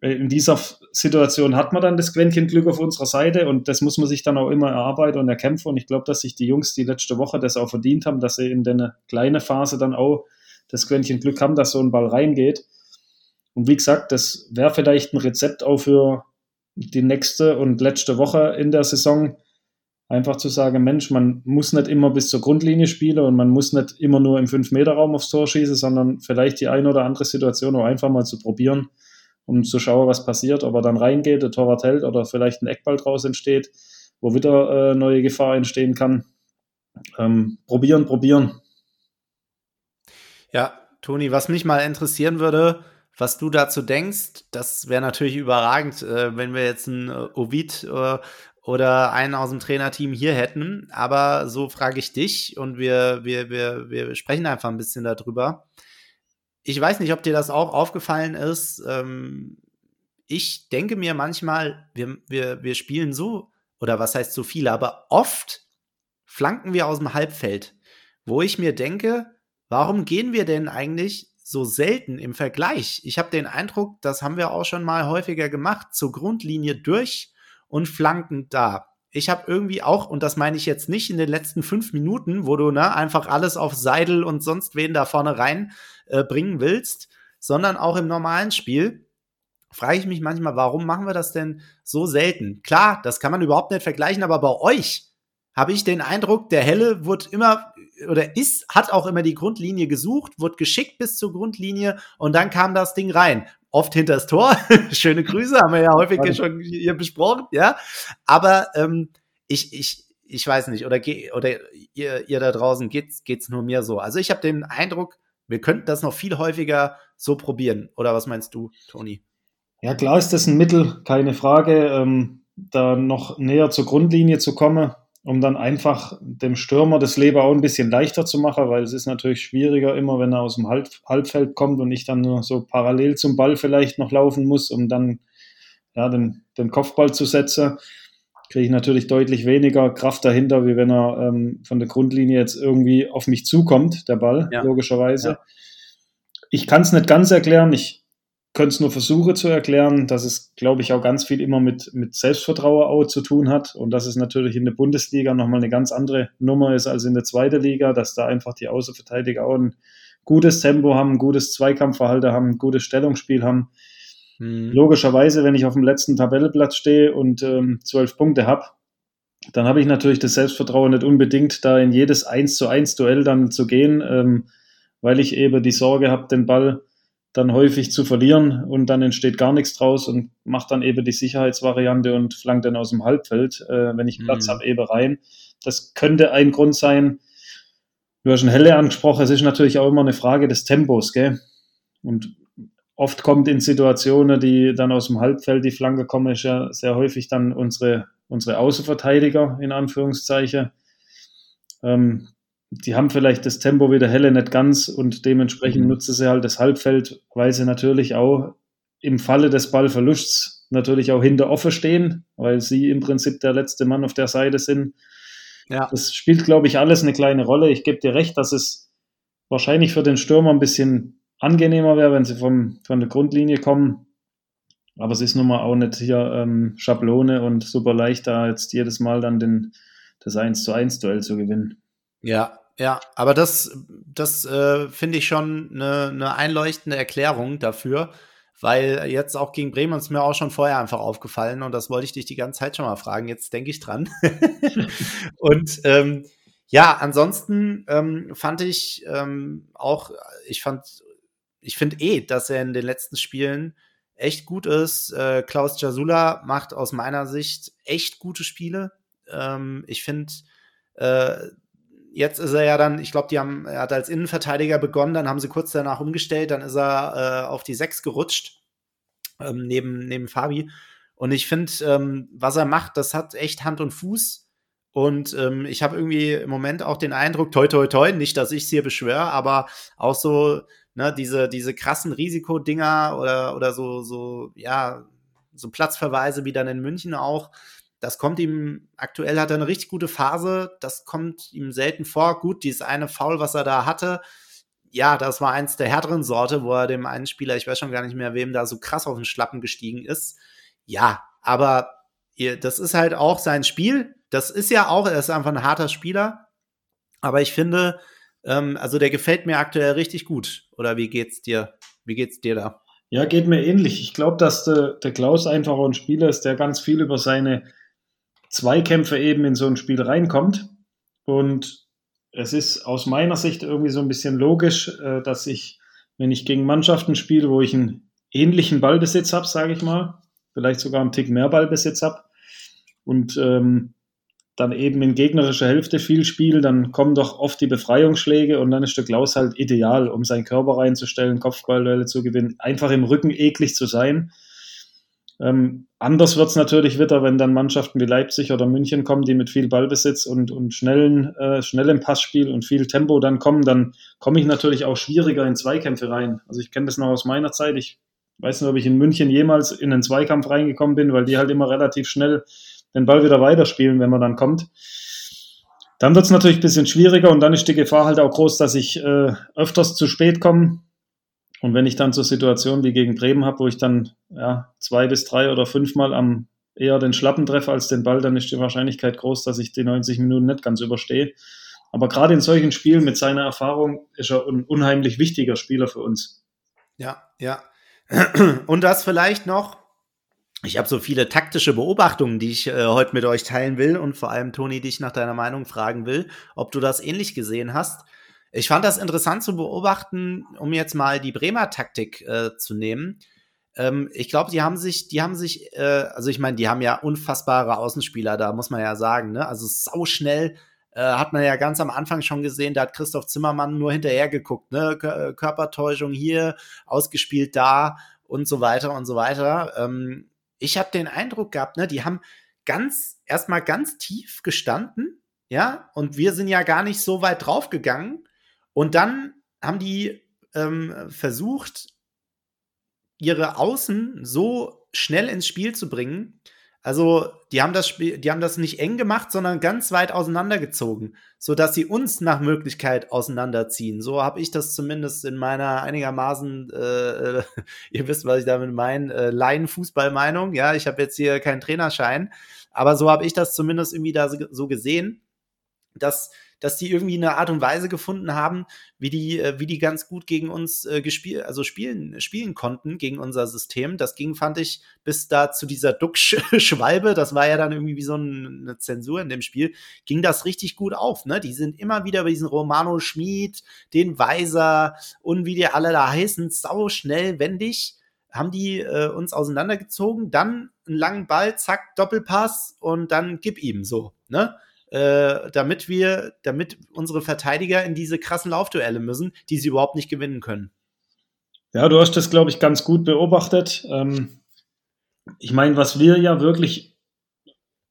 Äh, in dieser Situation hat man dann das Quäntchen Glück auf unserer Seite und das muss man sich dann auch immer erarbeiten und erkämpfen. Und ich glaube, dass sich die Jungs die letzte Woche das auch verdient haben, dass sie in der kleinen Phase dann auch das Quäntchen Glück haben, dass so ein Ball reingeht. Und wie gesagt, das wäre vielleicht ein Rezept auch für die nächste und letzte Woche in der Saison. Einfach zu sagen, Mensch, man muss nicht immer bis zur Grundlinie spielen und man muss nicht immer nur im 5-Meter-Raum aufs Tor schießen, sondern vielleicht die eine oder andere Situation auch einfach mal zu probieren um zu schauen, was passiert, ob er dann reingeht, der Torwart hält oder vielleicht ein Eckball draus entsteht, wo wieder äh, neue Gefahr entstehen kann. Ähm, probieren, probieren. Ja, Toni, was mich mal interessieren würde, was du dazu denkst, das wäre natürlich überragend, äh, wenn wir jetzt einen äh, Ovid äh, oder einen aus dem Trainerteam hier hätten. Aber so frage ich dich und wir, wir, wir, wir sprechen einfach ein bisschen darüber ich weiß nicht, ob dir das auch aufgefallen ist. Ähm, ich denke mir manchmal, wir, wir, wir spielen so, oder was heißt so viele, aber oft flanken wir aus dem Halbfeld, wo ich mir denke, warum gehen wir denn eigentlich so selten im Vergleich? Ich habe den Eindruck, das haben wir auch schon mal häufiger gemacht, zur Grundlinie durch und flanken da ich habe irgendwie auch, und das meine ich jetzt nicht in den letzten fünf Minuten, wo du ne, einfach alles auf Seidel und sonst wen da vorne rein äh, bringen willst, sondern auch im normalen Spiel, frage ich mich manchmal, warum machen wir das denn so selten? Klar, das kann man überhaupt nicht vergleichen, aber bei euch habe ich den Eindruck, der Helle wird immer oder ist, hat auch immer die Grundlinie gesucht, wird geschickt bis zur Grundlinie und dann kam das Ding rein. Oft hinter das Tor. Schöne Grüße, haben wir ja häufig schon hier besprochen, ja. Aber ähm, ich, ich, ich weiß nicht, oder, oder ihr, ihr da draußen geht's, geht's nur mir so. Also ich habe den Eindruck, wir könnten das noch viel häufiger so probieren. Oder was meinst du, Toni? Ja, klar ist das ein Mittel, keine Frage, ähm, da noch näher zur Grundlinie zu kommen um dann einfach dem Stürmer das Leben auch ein bisschen leichter zu machen, weil es ist natürlich schwieriger immer, wenn er aus dem Halb Halbfeld kommt und ich dann nur so parallel zum Ball vielleicht noch laufen muss, um dann ja, den, den Kopfball zu setzen, kriege ich natürlich deutlich weniger Kraft dahinter, wie wenn er ähm, von der Grundlinie jetzt irgendwie auf mich zukommt, der Ball, ja. logischerweise. Ja. Ich kann es nicht ganz erklären. Ich könnte es nur versuchen zu erklären, dass es, glaube ich, auch ganz viel immer mit, mit Selbstvertrauen auch zu tun hat und dass es natürlich in der Bundesliga nochmal eine ganz andere Nummer ist als in der zweiten Liga, dass da einfach die Außenverteidiger auch ein gutes Tempo haben, ein gutes Zweikampfverhalten haben, ein gutes Stellungsspiel haben. Mhm. Logischerweise, wenn ich auf dem letzten Tabellenplatz stehe und ähm, zwölf Punkte habe, dann habe ich natürlich das Selbstvertrauen nicht unbedingt, da in jedes 1 zu 1 Duell dann zu gehen, ähm, weil ich eben die Sorge habe, den Ball dann häufig zu verlieren und dann entsteht gar nichts draus und macht dann eben die Sicherheitsvariante und flankt dann aus dem Halbfeld, äh, wenn ich Platz mhm. habe, eben rein. Das könnte ein Grund sein. Du hast schon Helle angesprochen, es ist natürlich auch immer eine Frage des Tempos, gell? Und oft kommt in Situationen, die dann aus dem Halbfeld die Flanke kommen, ist ja sehr häufig dann unsere, unsere Außenverteidiger, in Anführungszeichen. Ähm, die haben vielleicht das Tempo wie der Helle nicht ganz und dementsprechend mhm. nutzen sie halt das Halbfeld, weil sie natürlich auch im Falle des Ballverlusts natürlich auch hinter offen stehen, weil sie im Prinzip der letzte Mann auf der Seite sind. Ja. Das spielt, glaube ich, alles eine kleine Rolle. Ich gebe dir recht, dass es wahrscheinlich für den Stürmer ein bisschen angenehmer wäre, wenn sie vom, von der Grundlinie kommen. Aber es ist nun mal auch nicht hier ähm, Schablone und super leicht, da jetzt jedes Mal dann den, das 1 zu 1 Duell zu gewinnen. Ja, ja, aber das, das äh, finde ich schon eine, eine einleuchtende Erklärung dafür, weil jetzt auch gegen Bremen ist mir auch schon vorher einfach aufgefallen und das wollte ich dich die ganze Zeit schon mal fragen. Jetzt denke ich dran. und ähm, ja, ansonsten ähm, fand ich ähm, auch, ich fand, ich finde eh, dass er in den letzten Spielen echt gut ist. Äh, Klaus Jasula macht aus meiner Sicht echt gute Spiele. Ähm, ich finde, äh, jetzt ist er ja dann, ich glaube, die haben, er hat als Innenverteidiger begonnen, dann haben sie kurz danach umgestellt, dann ist er äh, auf die Sechs gerutscht, ähm, neben, neben Fabi. Und ich finde, ähm, was er macht, das hat echt Hand und Fuß. Und ähm, ich habe irgendwie im Moment auch den Eindruck, toi, toi, toi, nicht, dass ich es hier beschwöre, aber auch so, ne, diese, diese krassen Risikodinger oder, oder so, so, ja, so Platzverweise wie dann in München auch, das kommt ihm, aktuell hat er eine richtig gute Phase. Das kommt ihm selten vor. Gut, dieses eine Foul, was er da hatte, ja, das war eins der härteren Sorte, wo er dem einen Spieler, ich weiß schon gar nicht mehr, wem da so krass auf den Schlappen gestiegen ist. Ja, aber das ist halt auch sein Spiel. Das ist ja auch, er ist einfach ein harter Spieler. Aber ich finde, ähm, also der gefällt mir aktuell richtig gut. Oder wie geht's dir? Wie geht's dir da? Ja, geht mir ähnlich. Ich glaube, dass der, der Klaus einfach ein Spieler ist, der ganz viel über seine Zweikämpfe eben in so ein Spiel reinkommt. Und es ist aus meiner Sicht irgendwie so ein bisschen logisch, äh, dass ich, wenn ich gegen Mannschaften spiele, wo ich einen ähnlichen Ballbesitz habe, sage ich mal, vielleicht sogar einen Tick mehr Ballbesitz habe und ähm, dann eben in gegnerischer Hälfte viel spiele, dann kommen doch oft die Befreiungsschläge und dann ist der Klaus halt ideal, um seinen Körper reinzustellen, Kopfballduelle zu gewinnen, einfach im Rücken eklig zu sein ähm, anders wird es natürlich wieder, wenn dann Mannschaften wie Leipzig oder München kommen, die mit viel Ballbesitz und, und schnellen, äh, schnellem Passspiel und viel Tempo dann kommen, dann komme ich natürlich auch schwieriger in Zweikämpfe rein. Also ich kenne das noch aus meiner Zeit. Ich weiß nicht, ob ich in München jemals in einen Zweikampf reingekommen bin, weil die halt immer relativ schnell den Ball wieder weiterspielen, wenn man dann kommt. Dann wird es natürlich ein bisschen schwieriger und dann ist die Gefahr halt auch groß, dass ich äh, öfters zu spät komme, und wenn ich dann so Situationen wie gegen Bremen habe, wo ich dann ja, zwei bis drei oder fünfmal am eher den Schlappen treffe als den Ball, dann ist die Wahrscheinlichkeit groß, dass ich die 90 Minuten nicht ganz überstehe. Aber gerade in solchen Spielen mit seiner Erfahrung ist er ein unheimlich wichtiger Spieler für uns. Ja, ja. Und das vielleicht noch, ich habe so viele taktische Beobachtungen, die ich äh, heute mit euch teilen will und vor allem, Toni, dich nach deiner Meinung fragen will, ob du das ähnlich gesehen hast. Ich fand das interessant zu beobachten, um jetzt mal die Bremer Taktik äh, zu nehmen. Ähm, ich glaube, die haben sich, die haben sich, äh, also ich meine, die haben ja unfassbare Außenspieler, da muss man ja sagen, ne? Also sau schnell äh, hat man ja ganz am Anfang schon gesehen, da hat Christoph Zimmermann nur hinterher geguckt, ne? Körpertäuschung hier, ausgespielt da und so weiter und so weiter. Ähm, ich habe den Eindruck gehabt, ne, die haben ganz, erstmal ganz tief gestanden, ja, und wir sind ja gar nicht so weit draufgegangen. Und dann haben die ähm, versucht, ihre Außen so schnell ins Spiel zu bringen, also, die haben das Spiel, die haben das nicht eng gemacht, sondern ganz weit auseinandergezogen, so dass sie uns nach Möglichkeit auseinanderziehen. So habe ich das zumindest in meiner einigermaßen, äh, ihr wisst, was ich damit meine, äh, Laien-Fußball-Meinung. Ja, ich habe jetzt hier keinen Trainerschein, aber so habe ich das zumindest irgendwie da so gesehen, dass dass die irgendwie eine Art und Weise gefunden haben, wie die, äh, wie die ganz gut gegen uns äh, gespielt, also spielen, spielen konnten gegen unser System. Das ging, fand ich, bis da zu dieser Duck-Schwalbe, das war ja dann irgendwie wie so eine Zensur in dem Spiel, ging das richtig gut auf. Ne? Die sind immer wieder bei diesen Romano Schmid, den Weiser und wie die alle da heißen, sau schnell, wendig haben die äh, uns auseinandergezogen, dann einen langen Ball, zack, Doppelpass und dann gib ihm so, ne? Äh, damit wir, damit unsere Verteidiger in diese krassen Laufduelle müssen, die sie überhaupt nicht gewinnen können. Ja, du hast das, glaube ich, ganz gut beobachtet. Ähm, ich meine, was wir ja wirklich,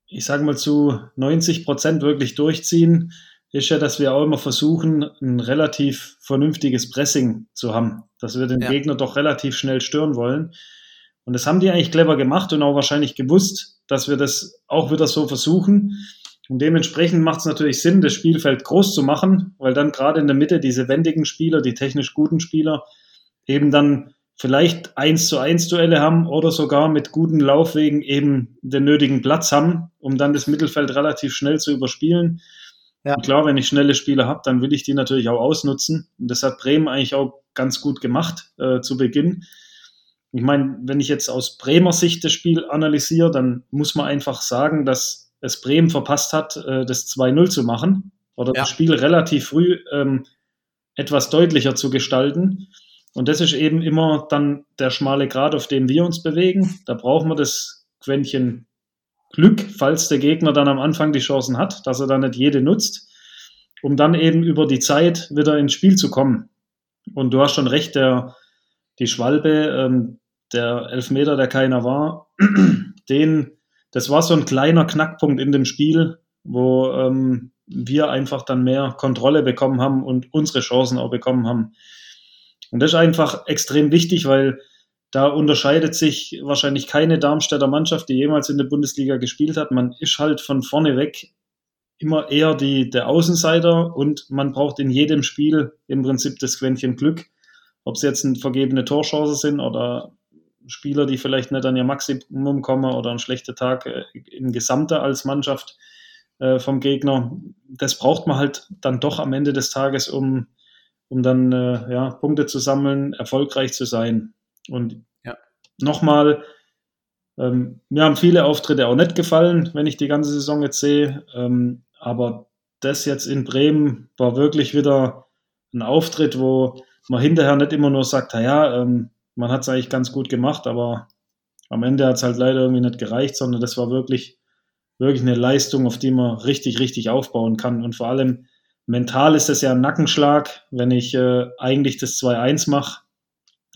ich sage mal zu 90 Prozent wirklich durchziehen, ist ja, dass wir auch immer versuchen, ein relativ vernünftiges Pressing zu haben, dass wir den ja. Gegner doch relativ schnell stören wollen. Und das haben die eigentlich clever gemacht und auch wahrscheinlich gewusst, dass wir das auch wieder so versuchen. Und dementsprechend macht es natürlich Sinn, das Spielfeld groß zu machen, weil dann gerade in der Mitte diese wendigen Spieler, die technisch guten Spieler, eben dann vielleicht eins zu eins Duelle haben oder sogar mit guten Laufwegen eben den nötigen Platz haben, um dann das Mittelfeld relativ schnell zu überspielen. Ja. Und klar, wenn ich schnelle Spieler habe, dann will ich die natürlich auch ausnutzen. Und das hat Bremen eigentlich auch ganz gut gemacht äh, zu Beginn. Ich meine, wenn ich jetzt aus Bremer Sicht das Spiel analysiere, dann muss man einfach sagen, dass es Bremen verpasst hat, äh, das 2-0 zu machen oder ja. das Spiel relativ früh ähm, etwas deutlicher zu gestalten. Und das ist eben immer dann der schmale Grad, auf dem wir uns bewegen. Da brauchen wir das Quäntchen Glück, falls der Gegner dann am Anfang die Chancen hat, dass er dann nicht jede nutzt, um dann eben über die Zeit wieder ins Spiel zu kommen. Und du hast schon recht, der, die Schwalbe, ähm, der Elfmeter, der keiner war, den das war so ein kleiner Knackpunkt in dem Spiel, wo ähm, wir einfach dann mehr Kontrolle bekommen haben und unsere Chancen auch bekommen haben. Und das ist einfach extrem wichtig, weil da unterscheidet sich wahrscheinlich keine Darmstädter Mannschaft, die jemals in der Bundesliga gespielt hat. Man ist halt von vorne weg immer eher die, der Außenseiter und man braucht in jedem Spiel im Prinzip das Quäntchen Glück. Ob es jetzt eine vergebene Torchance sind oder Spieler, die vielleicht nicht an ihr Maximum kommen oder einen schlechten Tag äh, im Gesamte als Mannschaft äh, vom Gegner. Das braucht man halt dann doch am Ende des Tages, um, um dann äh, ja, Punkte zu sammeln, erfolgreich zu sein. Und ja. nochmal, ähm, mir haben viele Auftritte auch nicht gefallen, wenn ich die ganze Saison jetzt sehe. Ähm, aber das jetzt in Bremen war wirklich wieder ein Auftritt, wo man hinterher nicht immer nur sagt, ja, ähm, man hat es eigentlich ganz gut gemacht, aber am Ende hat es halt leider irgendwie nicht gereicht, sondern das war wirklich, wirklich eine Leistung, auf die man richtig, richtig aufbauen kann. Und vor allem mental ist das ja ein Nackenschlag, wenn ich äh, eigentlich das 2-1 mache,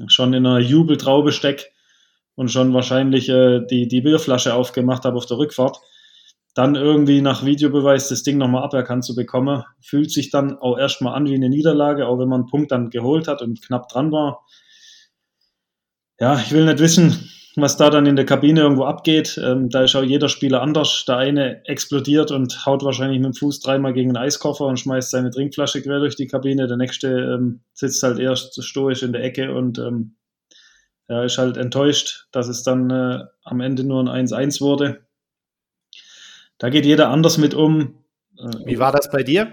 schon in einer Jubeltraube steck und schon wahrscheinlich äh, die, die Bierflasche aufgemacht habe auf der Rückfahrt, dann irgendwie nach Videobeweis das Ding nochmal aberkannt zu bekommen, fühlt sich dann auch erstmal an wie eine Niederlage, auch wenn man einen Punkt dann geholt hat und knapp dran war ja, ich will nicht wissen, was da dann in der Kabine irgendwo abgeht. Ähm, da ist auch jeder Spieler anders. Der eine explodiert und haut wahrscheinlich mit dem Fuß dreimal gegen einen Eiskoffer und schmeißt seine Trinkflasche quer durch die Kabine. Der nächste ähm, sitzt halt eher stoisch in der Ecke und ähm, ja, ist halt enttäuscht, dass es dann äh, am Ende nur ein 1-1 wurde. Da geht jeder anders mit um. Äh, Wie war das bei dir?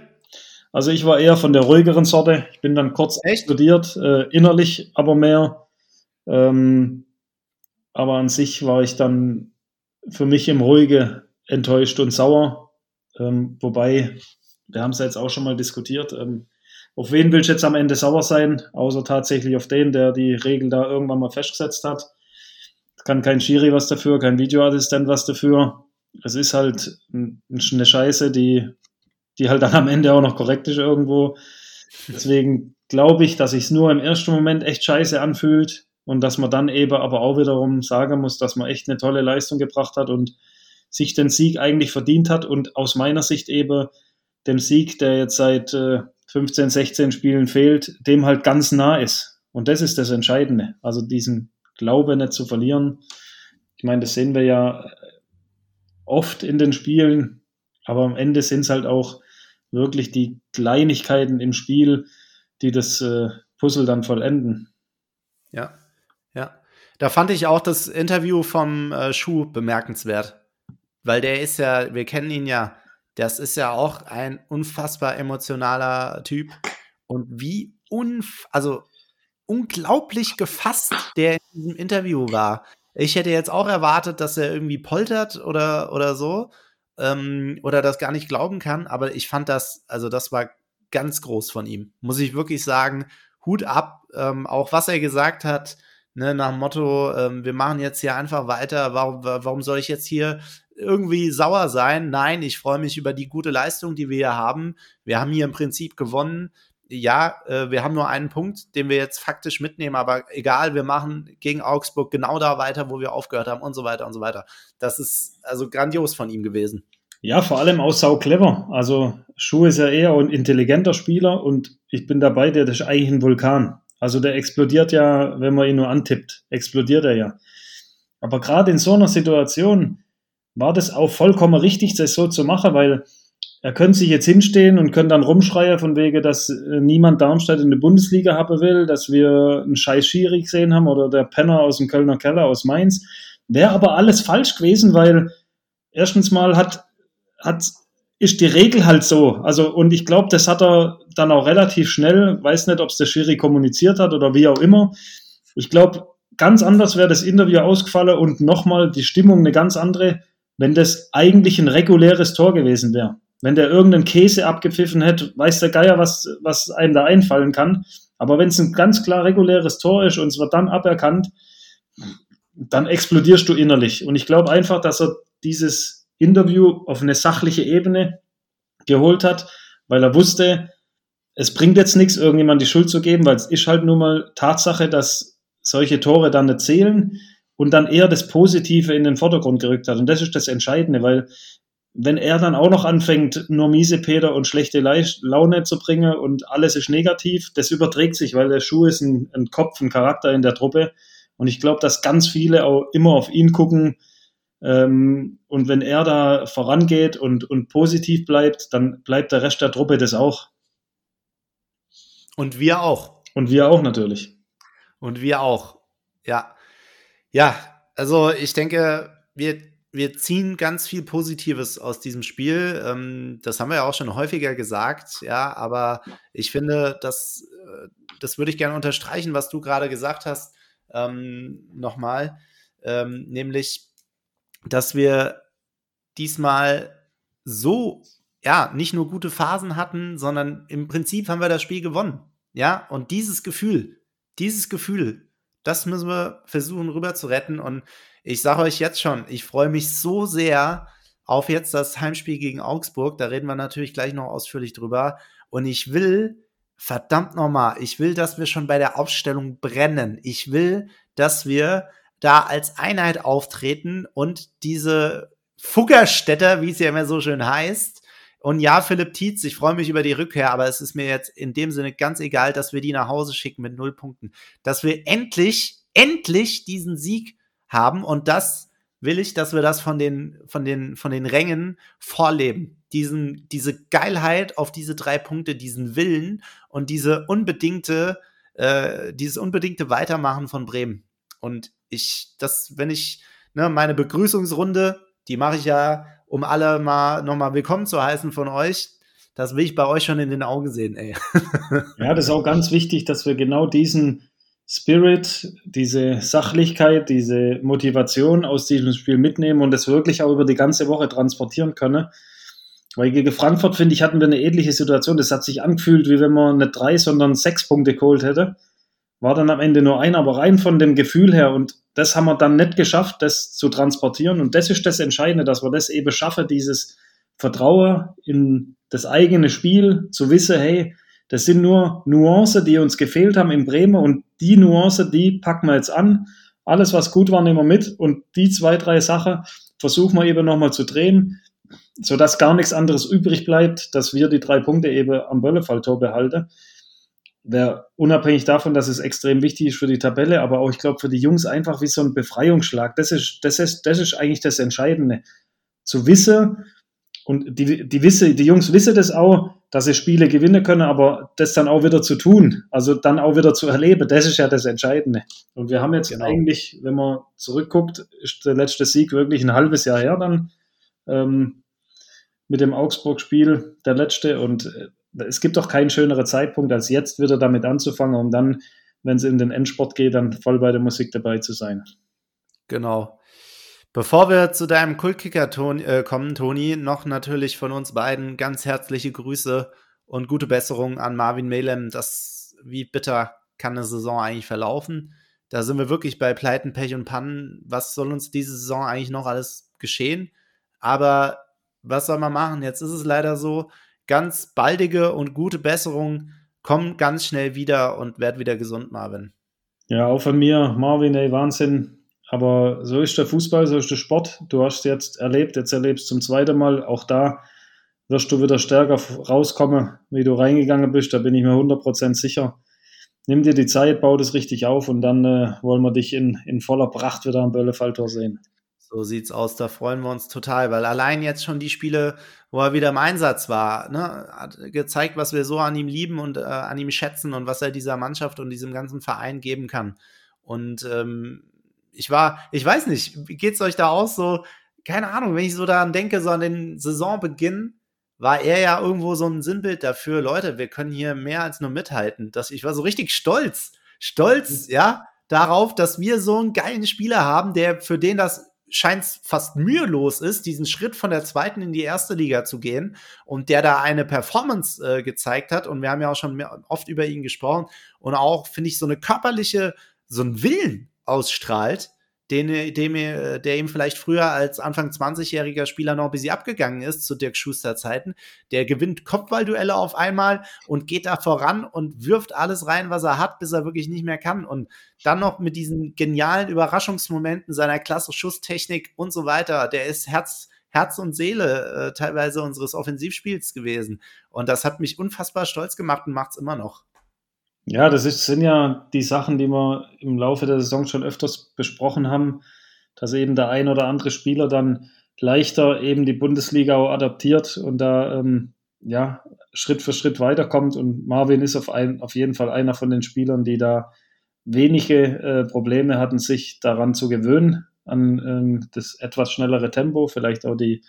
Also ich war eher von der ruhigeren Sorte. Ich bin dann kurz Echt? explodiert, äh, innerlich aber mehr Ähm, aber an sich war ich dann für mich im Ruhige enttäuscht und sauer. Ähm, wobei, wir haben es ja jetzt auch schon mal diskutiert. Ähm, auf wen will ich jetzt am Ende sauer sein, außer tatsächlich auf den, der die Regel da irgendwann mal festgesetzt hat. Kann kein Schiri was dafür, kein Videoassistent was dafür. Es ist halt eine Scheiße, die, die halt dann am Ende auch noch korrekt ist irgendwo. Deswegen glaube ich, dass sich es nur im ersten Moment echt scheiße anfühlt und dass man dann eben aber auch wiederum sagen muss, dass man echt eine tolle Leistung gebracht hat und sich den Sieg eigentlich verdient hat und aus meiner Sicht eben dem Sieg, der jetzt seit äh, 15, 16 Spielen fehlt, dem halt ganz nah ist. Und das ist das Entscheidende. Also diesen Glaube nicht zu verlieren. Ich meine, das sehen wir ja oft in den Spielen, aber am Ende sind es halt auch wirklich die Kleinigkeiten im Spiel, die das äh, Puzzle dann vollenden. Ja. Da fand ich auch das Interview vom äh, Schuh bemerkenswert, weil der ist ja, wir kennen ihn ja, das ist ja auch ein unfassbar emotionaler Typ und wie unf also unglaublich gefasst der in diesem Interview war. Ich hätte jetzt auch erwartet, dass er irgendwie poltert oder, oder so ähm, oder das gar nicht glauben kann, aber ich fand das, also das war ganz groß von ihm, muss ich wirklich sagen. Hut ab, ähm, auch was er gesagt hat, ne, nach dem Motto, ähm, wir machen jetzt hier einfach weiter, warum, warum soll ich jetzt hier irgendwie sauer sein? Nein, ich freue mich über die gute Leistung, die wir hier haben. Wir haben hier im Prinzip gewonnen ja, äh, wir haben nur einen Punkt, den wir jetzt faktisch mitnehmen, aber egal, wir machen gegen Augsburg genau da weiter, wo wir aufgehört haben und so weiter und so weiter. Das ist also grandios von ihm gewesen. Ja, vor allem auch sau clever. Also Schuh ist ja eher ein intelligenter Spieler und ich bin dabei, der ist eigentlich ein Vulkan. Also der explodiert ja, wenn man ihn nur antippt, explodiert er ja. Aber gerade in so einer Situation war das auch vollkommen richtig, das so zu machen, weil er könnte sich jetzt hinstehen und könnte dann rumschreien von wegen, dass äh, niemand Darmstadt in der Bundesliga haben will, dass wir einen scheiß Schiri gesehen haben oder der Penner aus dem Kölner Keller aus Mainz. Wäre aber alles falsch gewesen, weil erstens mal hat, hat, ist die Regel halt so. Also, und ich glaube, das hat er dann auch relativ schnell, weiß nicht, ob es der Schiri kommuniziert hat oder wie auch immer. Ich glaube, ganz anders wäre das Interview ausgefallen und nochmal die Stimmung eine ganz andere, wenn das eigentlich ein reguläres Tor gewesen wäre. Wenn der irgendeinen Käse abgepfiffen hätte, weiß der Geier, was, was einem da einfallen kann. Aber wenn es ein ganz klar reguläres Tor ist und es wird dann aberkannt, dann explodierst du innerlich. Und ich glaube einfach, dass er dieses Interview auf eine sachliche Ebene geholt hat, weil er wusste, es bringt jetzt nichts, irgendjemand die Schuld zu geben, weil es ist halt nun mal Tatsache, dass solche Tore dann nicht zählen und dann eher das Positive in den Vordergrund gerückt hat. Und das ist das Entscheidende, weil wenn er dann auch noch anfängt, nur miese Peter und schlechte Laune zu bringen und alles ist negativ, das überträgt sich, weil der Schuh ist ein, ein Kopf, ein Charakter in der Truppe. Und ich glaube, dass ganz viele auch immer auf ihn gucken. Ähm, und wenn er da vorangeht und, und positiv bleibt, dann bleibt der Rest der Truppe das auch. Und wir auch. Und wir auch natürlich. Und wir auch. Ja. Ja, also ich denke, wir wir ziehen ganz viel Positives aus diesem Spiel. Ähm, das haben wir ja auch schon häufiger gesagt, ja, aber ich finde, das, äh, das würde ich gerne unterstreichen, was du gerade gesagt hast, ähm, nochmal, ähm, nämlich, dass wir diesmal so, ja, nicht nur gute Phasen hatten, sondern im Prinzip haben wir das Spiel gewonnen, ja, und dieses Gefühl, dieses Gefühl, das müssen wir versuchen rüber zu retten und ich sage euch jetzt schon, ich freue mich so sehr auf jetzt das Heimspiel gegen Augsburg. Da reden wir natürlich gleich noch ausführlich drüber. Und ich will, verdammt nochmal, ich will, dass wir schon bei der Aufstellung brennen. Ich will, dass wir da als Einheit auftreten und diese Fuggerstädter, wie es ja immer so schön heißt, und ja, Philipp Tietz, ich freue mich über die Rückkehr, aber es ist mir jetzt in dem Sinne ganz egal, dass wir die nach Hause schicken mit null Punkten. Dass wir endlich, endlich diesen Sieg haben. Und das will ich, dass wir das von den, von den, von den Rängen vorleben. Diesen, diese Geilheit auf diese drei Punkte, diesen Willen und diese unbedingte, äh, dieses unbedingte Weitermachen von Bremen. Und ich, das, wenn ich, ne, meine Begrüßungsrunde, die mache ich ja, um alle mal nochmal willkommen zu heißen von euch. Das will ich bei euch schon in den Augen sehen, ey. ja, das ist auch ganz wichtig, dass wir genau diesen, Spirit, diese Sachlichkeit, diese Motivation aus diesem Spiel mitnehmen und das wirklich auch über die ganze Woche transportieren können. Weil gegen Frankfurt, finde ich, hatten wir eine ähnliche Situation. Das hat sich angefühlt, wie wenn man nicht drei, sondern sechs Punkte geholt hätte. War dann am Ende nur ein, aber rein von dem Gefühl her. Und das haben wir dann nicht geschafft, das zu transportieren. Und das ist das Entscheidende, dass wir das eben schaffen, dieses Vertrauen in das eigene Spiel, zu wissen, hey, das sind nur Nuancen, die uns gefehlt haben in Bremen und die Nuance, die packen wir jetzt an. Alles, was gut war, nehmen wir mit und die zwei, drei Sachen versuchen wir eben nochmal zu drehen sodass gar nichts anderes übrig bleibt, dass wir die drei Punkte eben am Böllefalltor behalten. Wäre unabhängig davon, dass es extrem wichtig ist für die Tabelle, aber auch, ich glaube, für die Jungs einfach wie so ein Befreiungsschlag. Das ist, das ist, das ist eigentlich das Entscheidende. Zu wissen, und die, die, wisse, die Jungs wissen das auch, dass sie Spiele gewinnen können, aber das dann auch wieder zu tun, also dann auch wieder zu erleben, das ist ja das Entscheidende. Und wir haben jetzt genau. eigentlich, wenn man zurückguckt, ist der letzte Sieg wirklich ein halbes Jahr her dann. Ähm, mit dem Augsburg-Spiel, der letzte. Und äh, es gibt doch keinen schöneren Zeitpunkt, als jetzt wieder damit anzufangen, um dann, wenn es in den Endsport geht, dann voll bei der Musik dabei zu sein. Genau. Bevor wir zu deinem Kultkicker äh, kommen, Toni, noch natürlich von uns beiden ganz herzliche Grüße und gute Besserung an Marvin Melem. Das, wie bitter kann eine Saison eigentlich verlaufen? Da sind wir wirklich bei Pleiten, Pech und Pannen. Was soll uns diese Saison eigentlich noch alles geschehen? Aber was soll man machen? Jetzt ist es leider so, ganz baldige und gute Besserung. Komm ganz schnell wieder und werd wieder gesund, Marvin. Ja, auch von mir, Marvin, ey, Wahnsinn. Aber so ist der Fußball, so ist der Sport. Du hast jetzt erlebt, jetzt erlebst zum zweiten Mal. Auch da wirst du wieder stärker rauskommen, wie du reingegangen bist. Da bin ich mir 100% sicher. Nimm dir die Zeit, bau das richtig auf und dann äh, wollen wir dich in, in voller Pracht wieder am Böllefalltor sehen. So sieht's aus, da freuen wir uns total, weil allein jetzt schon die Spiele, wo er wieder im Einsatz war, ne, hat gezeigt, was wir so an ihm lieben und äh, an ihm schätzen und was er dieser Mannschaft und diesem ganzen Verein geben kann. Und ähm, ich war, ich weiß nicht, wie geht's euch da aus? So, keine Ahnung, wenn ich so daran denke, so an den Saisonbeginn, war er ja irgendwo so ein Sinnbild dafür, Leute, wir können hier mehr als nur mithalten. Das, ich war so richtig stolz, stolz, mhm. ja, darauf, dass wir so einen geilen Spieler haben, der für den das scheint fast mühelos ist, diesen Schritt von der zweiten in die erste Liga zu gehen und der da eine Performance äh, gezeigt hat. Und wir haben ja auch schon mehr, oft über ihn gesprochen und auch, finde ich, so eine körperliche, so ein Willen ausstrahlt, den, dem, der ihm vielleicht früher als Anfang 20-jähriger Spieler noch ein bisschen abgegangen ist zu Dirk Schuster Zeiten. Der gewinnt Kopfballduelle auf einmal und geht da voran und wirft alles rein, was er hat, bis er wirklich nicht mehr kann. Und dann noch mit diesen genialen Überraschungsmomenten seiner klasse Schusstechnik und so weiter. Der ist Herz, Herz und Seele äh, teilweise unseres Offensivspiels gewesen. Und das hat mich unfassbar stolz gemacht und macht es immer noch. Ja, das ist, sind ja die Sachen, die wir im Laufe der Saison schon öfters besprochen haben, dass eben der ein oder andere Spieler dann leichter eben die Bundesliga auch adaptiert und da ähm, ja, Schritt für Schritt weiterkommt. Und Marvin ist auf, ein, auf jeden Fall einer von den Spielern, die da wenige äh, Probleme hatten, sich daran zu gewöhnen, an ähm, das etwas schnellere Tempo, vielleicht auch die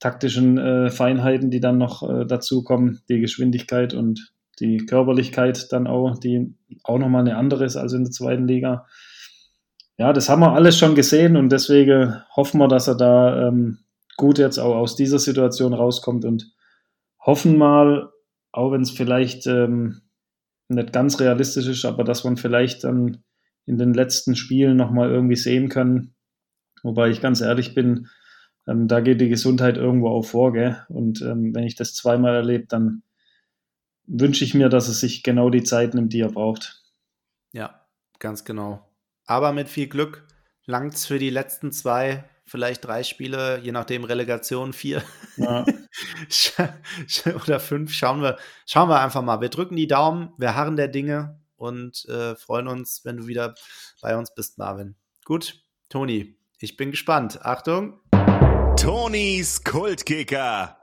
taktischen äh, Feinheiten, die dann noch äh, dazukommen, die Geschwindigkeit und die Körperlichkeit dann auch, die auch nochmal eine andere ist als in der zweiten Liga. Ja, das haben wir alles schon gesehen und deswegen hoffen wir, dass er da ähm, gut jetzt auch aus dieser Situation rauskommt und hoffen mal, auch wenn es vielleicht ähm, nicht ganz realistisch ist, aber dass man vielleicht dann in den letzten Spielen nochmal irgendwie sehen kann. Wobei ich ganz ehrlich bin, ähm, da geht die Gesundheit irgendwo auch vor, gell? Und ähm, wenn ich das zweimal erlebe, dann wünsche ich mir, dass es sich genau die Zeit nimmt, die er braucht. Ja, ganz genau. Aber mit viel Glück langt es für die letzten zwei, vielleicht drei Spiele, je nachdem Relegation vier ja. oder fünf. Schauen wir, schauen wir einfach mal. Wir drücken die Daumen, wir harren der Dinge und äh, freuen uns, wenn du wieder bei uns bist, Marvin. Gut, Toni, ich bin gespannt. Achtung. Tonis Kultkicker.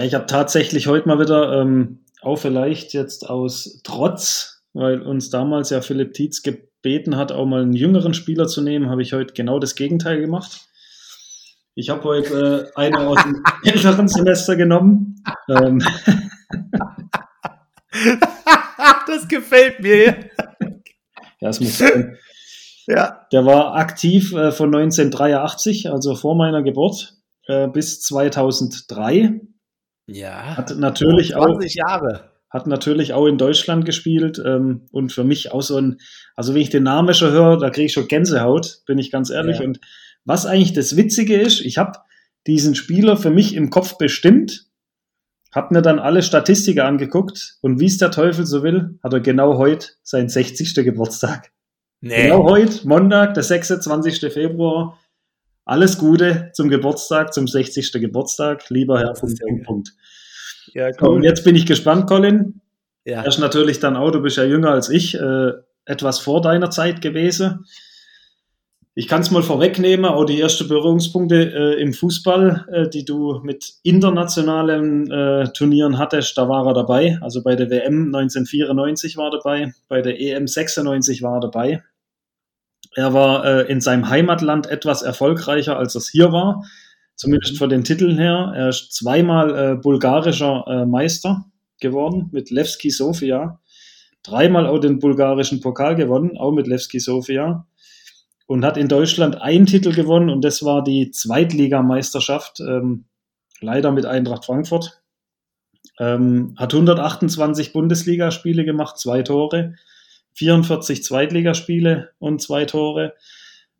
Ich habe tatsächlich heute mal wieder ähm, auch vielleicht jetzt aus Trotz, weil uns damals ja Philipp Tietz gebeten hat, auch mal einen jüngeren Spieler zu nehmen, habe ich heute genau das Gegenteil gemacht. Ich habe heute äh, einen aus dem älteren Semester genommen. Ähm. das gefällt mir. Ja, es muss sein. Ja. Der war aktiv äh, von 1983, also vor meiner Geburt, äh, bis 2003. Ja. Hat natürlich auch 20 Jahre. hat natürlich auch in Deutschland gespielt ähm, und für mich auch so ein, also wenn ich den Namen schon höre, da kriege ich schon Gänsehaut, bin ich ganz ehrlich. Ja. Und was eigentlich das Witzige ist, ich habe diesen Spieler für mich im Kopf bestimmt, habe mir dann alle Statistiken angeguckt und wie es der Teufel so will, hat er genau heute seinen 60. Geburtstag. Nee. Genau heute, Montag, der 26. Februar. Alles Gute zum Geburtstag, zum 60. Geburtstag, lieber Herr. Das ist Punkt, ja Punkt, Punkt. Ja, So, und jetzt bin ich gespannt, Colin. Ja. Er ist natürlich dann auch, du bist ja jünger als ich, äh, etwas vor deiner Zeit gewesen. Ich kann es mal vorwegnehmen, auch die ersten Berührungspunkte äh, im Fußball, äh, die du mit internationalen äh, Turnieren hattest, da war er dabei. Also bei der WM 1994 war er dabei, bei der EM 96 war er dabei. Er war äh, in seinem Heimatland etwas erfolgreicher, als es hier war, zumindest von den Titeln her. Er ist zweimal äh, bulgarischer äh, Meister geworden mit Levski Sofia, dreimal auch den bulgarischen Pokal gewonnen, auch mit Levski Sofia und hat in Deutschland einen Titel gewonnen und das war die Zweitligameisterschaft, ähm, leider mit Eintracht Frankfurt. Ähm, hat 128 Bundesligaspiele gemacht, zwei Tore, 44 Zweitligaspiele und zwei Tore.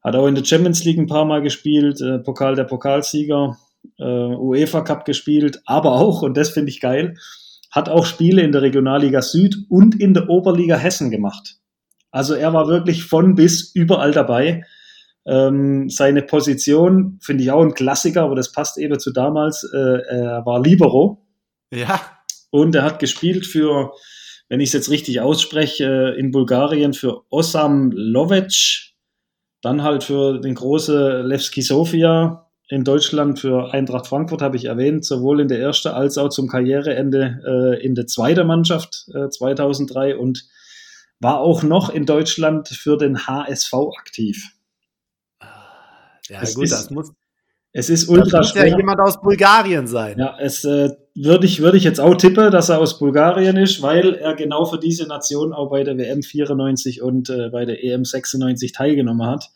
Hat auch in der Champions League ein paar Mal gespielt, äh, Pokal der Pokalsieger, äh, UEFA Cup gespielt, aber auch, und das finde ich geil, hat auch Spiele in der Regionalliga Süd und in der Oberliga Hessen gemacht. Also er war wirklich von bis überall dabei. Ähm, seine Position finde ich auch ein Klassiker, aber das passt eben zu damals. Äh, er war Libero Ja. und er hat gespielt für, wenn ich es jetzt richtig ausspreche, äh, in Bulgarien für Osam Lovec, dann halt für den großen Levski Sofia, in Deutschland für Eintracht Frankfurt habe ich erwähnt, sowohl in der ersten als auch zum Karriereende äh, in der zweiten Mannschaft äh, 2003 und war auch noch in Deutschland für den HSV aktiv. Ja, Es gut, ist das muss, Es ist ultra muss ja schwer. jemand aus Bulgarien sein. Ja, es äh, würde ich, würde ich jetzt auch tippen, dass er aus Bulgarien ist, weil er genau für diese Nation auch bei der WM 94 und äh, bei der EM 96 teilgenommen hat.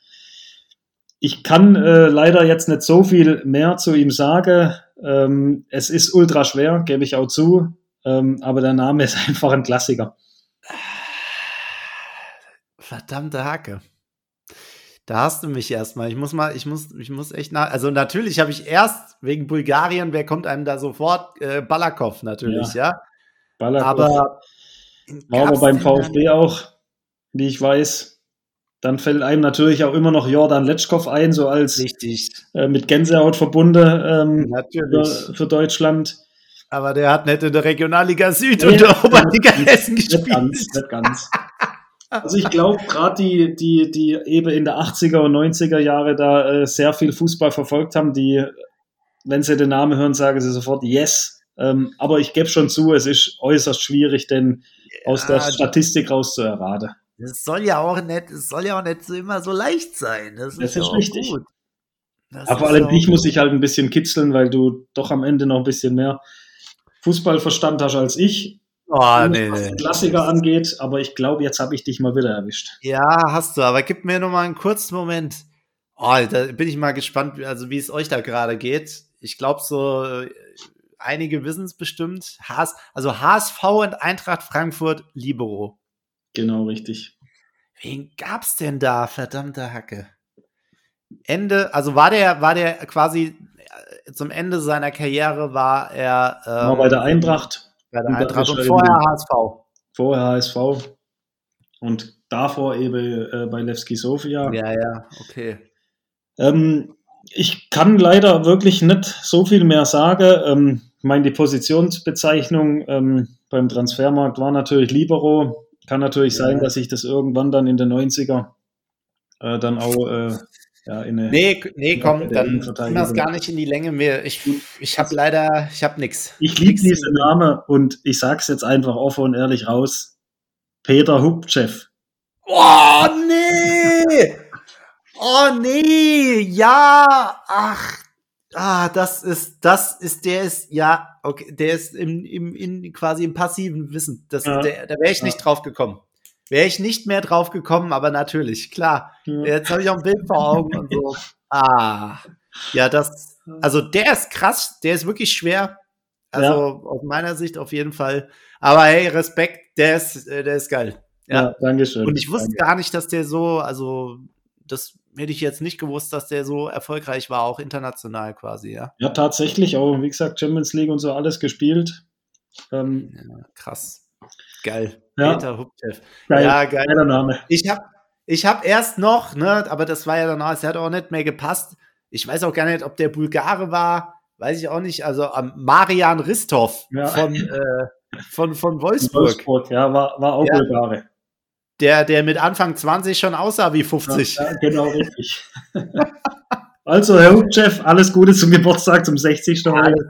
Ich kann äh, leider jetzt nicht so viel mehr zu ihm sagen. Ähm, es ist ultra schwer, gebe ich auch zu. Ähm, aber der Name ist einfach ein Klassiker. Verdammte Hacke. Da hast du mich erstmal. Ich muss mal, ich muss, ich muss echt nach. Also natürlich habe ich erst wegen Bulgarien, wer kommt einem da sofort? Äh, Balakow natürlich, ja. Balakow Aber war aber beim VfB auch, wie ich weiß. Dann fällt einem natürlich auch immer noch Jordan Letschkow ein, so als Richtig, äh, mit Gänsehaut verbunden ähm, für, für Deutschland. Aber der hat nicht in der Regionalliga Süd Nee, und der Oberliga nicht- Hessen Nicht gespielt. ganz, nicht ganz. Also ich glaube, gerade die, die, die eben in der 80er und 90er Jahre da äh, sehr viel Fußball verfolgt haben, die, wenn sie den Namen hören, sagen sie sofort Yes. Ähm, aber ich gebe schon zu, es ist äußerst schwierig, denn aus der Ja, Statistik raus zu erraten. Das soll ja auch nicht, es soll ja auch nicht so immer so leicht sein. Das ist, Das ja ist auch richtig. gut. Das Aber vor ist allem dich muss ich halt ein bisschen kitzeln, weil du doch am Ende noch ein bisschen mehr Fußballverstand hast als ich, Oh, was nee, den nee. Klassiker angeht. Aber ich glaube, jetzt habe ich dich mal wieder erwischt. Ja, hast du, aber gib mir noch mal einen kurzen Moment. Oh, da bin ich mal gespannt, also wie es euch da gerade geht. Ich glaube, so äh, einige wissen es bestimmt. HS, also HSV und Eintracht Frankfurt Libero. Genau, richtig. Wen gab's denn da, verdammte Hacke? Ende, also war der, war der quasi äh, zum Ende seiner Karriere war er ähm, War bei der Eintracht, bei der Eintracht und vorher er HSV. vorher HSV und davor eben äh, bei Levski Sofia. Ja, ja, okay. Ähm, ich kann leider wirklich nicht so viel mehr sagen. Ähm, ich meine, die Positionsbezeichnung ähm, beim Transfermarkt war natürlich Libero. Kann natürlich Ja. sein, dass sich das irgendwann dann in den 90er äh, dann auch äh, ja, in eine. Nee, nee, Ja, komm, dann ziehen wir es gar nicht in die Länge mehr. Ich, ich habe leider, ich habe nix. Ich liebe diesen Namen und ich sag's jetzt einfach offen und ehrlich raus. Peter Hubchev. Oh, nee! Oh, nee! Ja! Ach, ah, das ist, das ist, der ist, ja, okay, der ist im, im, in, quasi im passiven Wissen. Das, Ja. der, da wäre ich nicht drauf gekommen. Wäre ich nicht mehr drauf gekommen, aber natürlich, klar. Ja. Jetzt habe ich auch ein Bild vor Augen und so. Ah, ja, das, also der ist krass, der ist wirklich schwer. Also ja. aus meiner Sicht auf jeden Fall. Aber hey, Respekt, der ist, äh, der ist geil. Ja, ja Dankeschön. Und ich wusste Danke. gar nicht, dass der so, also das hätte ich jetzt nicht gewusst, dass der so erfolgreich war, auch international quasi, ja. Ja, tatsächlich, auch wie gesagt, Champions League und so alles gespielt. Ähm, ja, krass. Geil. Ja. Peter Hupchev. Geil. Ja, geil. Geiler Name. Ich habe ich hab erst noch, ne, aber das war ja danach, es hat auch nicht mehr gepasst. Ich weiß auch gar nicht, ob der Bulgare war, weiß ich auch nicht. Also ähm, Marian Ristov Ja. von, äh, von, von Wolfsburg, Wolfsburg, ja, war, war auch Ja. Bulgare. Der, der mit Anfang 20 schon aussah wie 50. Ja, genau, richtig. also, Herr Hubchef, alles Gute zum Geburtstag, zum 60. heute. Ja? Alles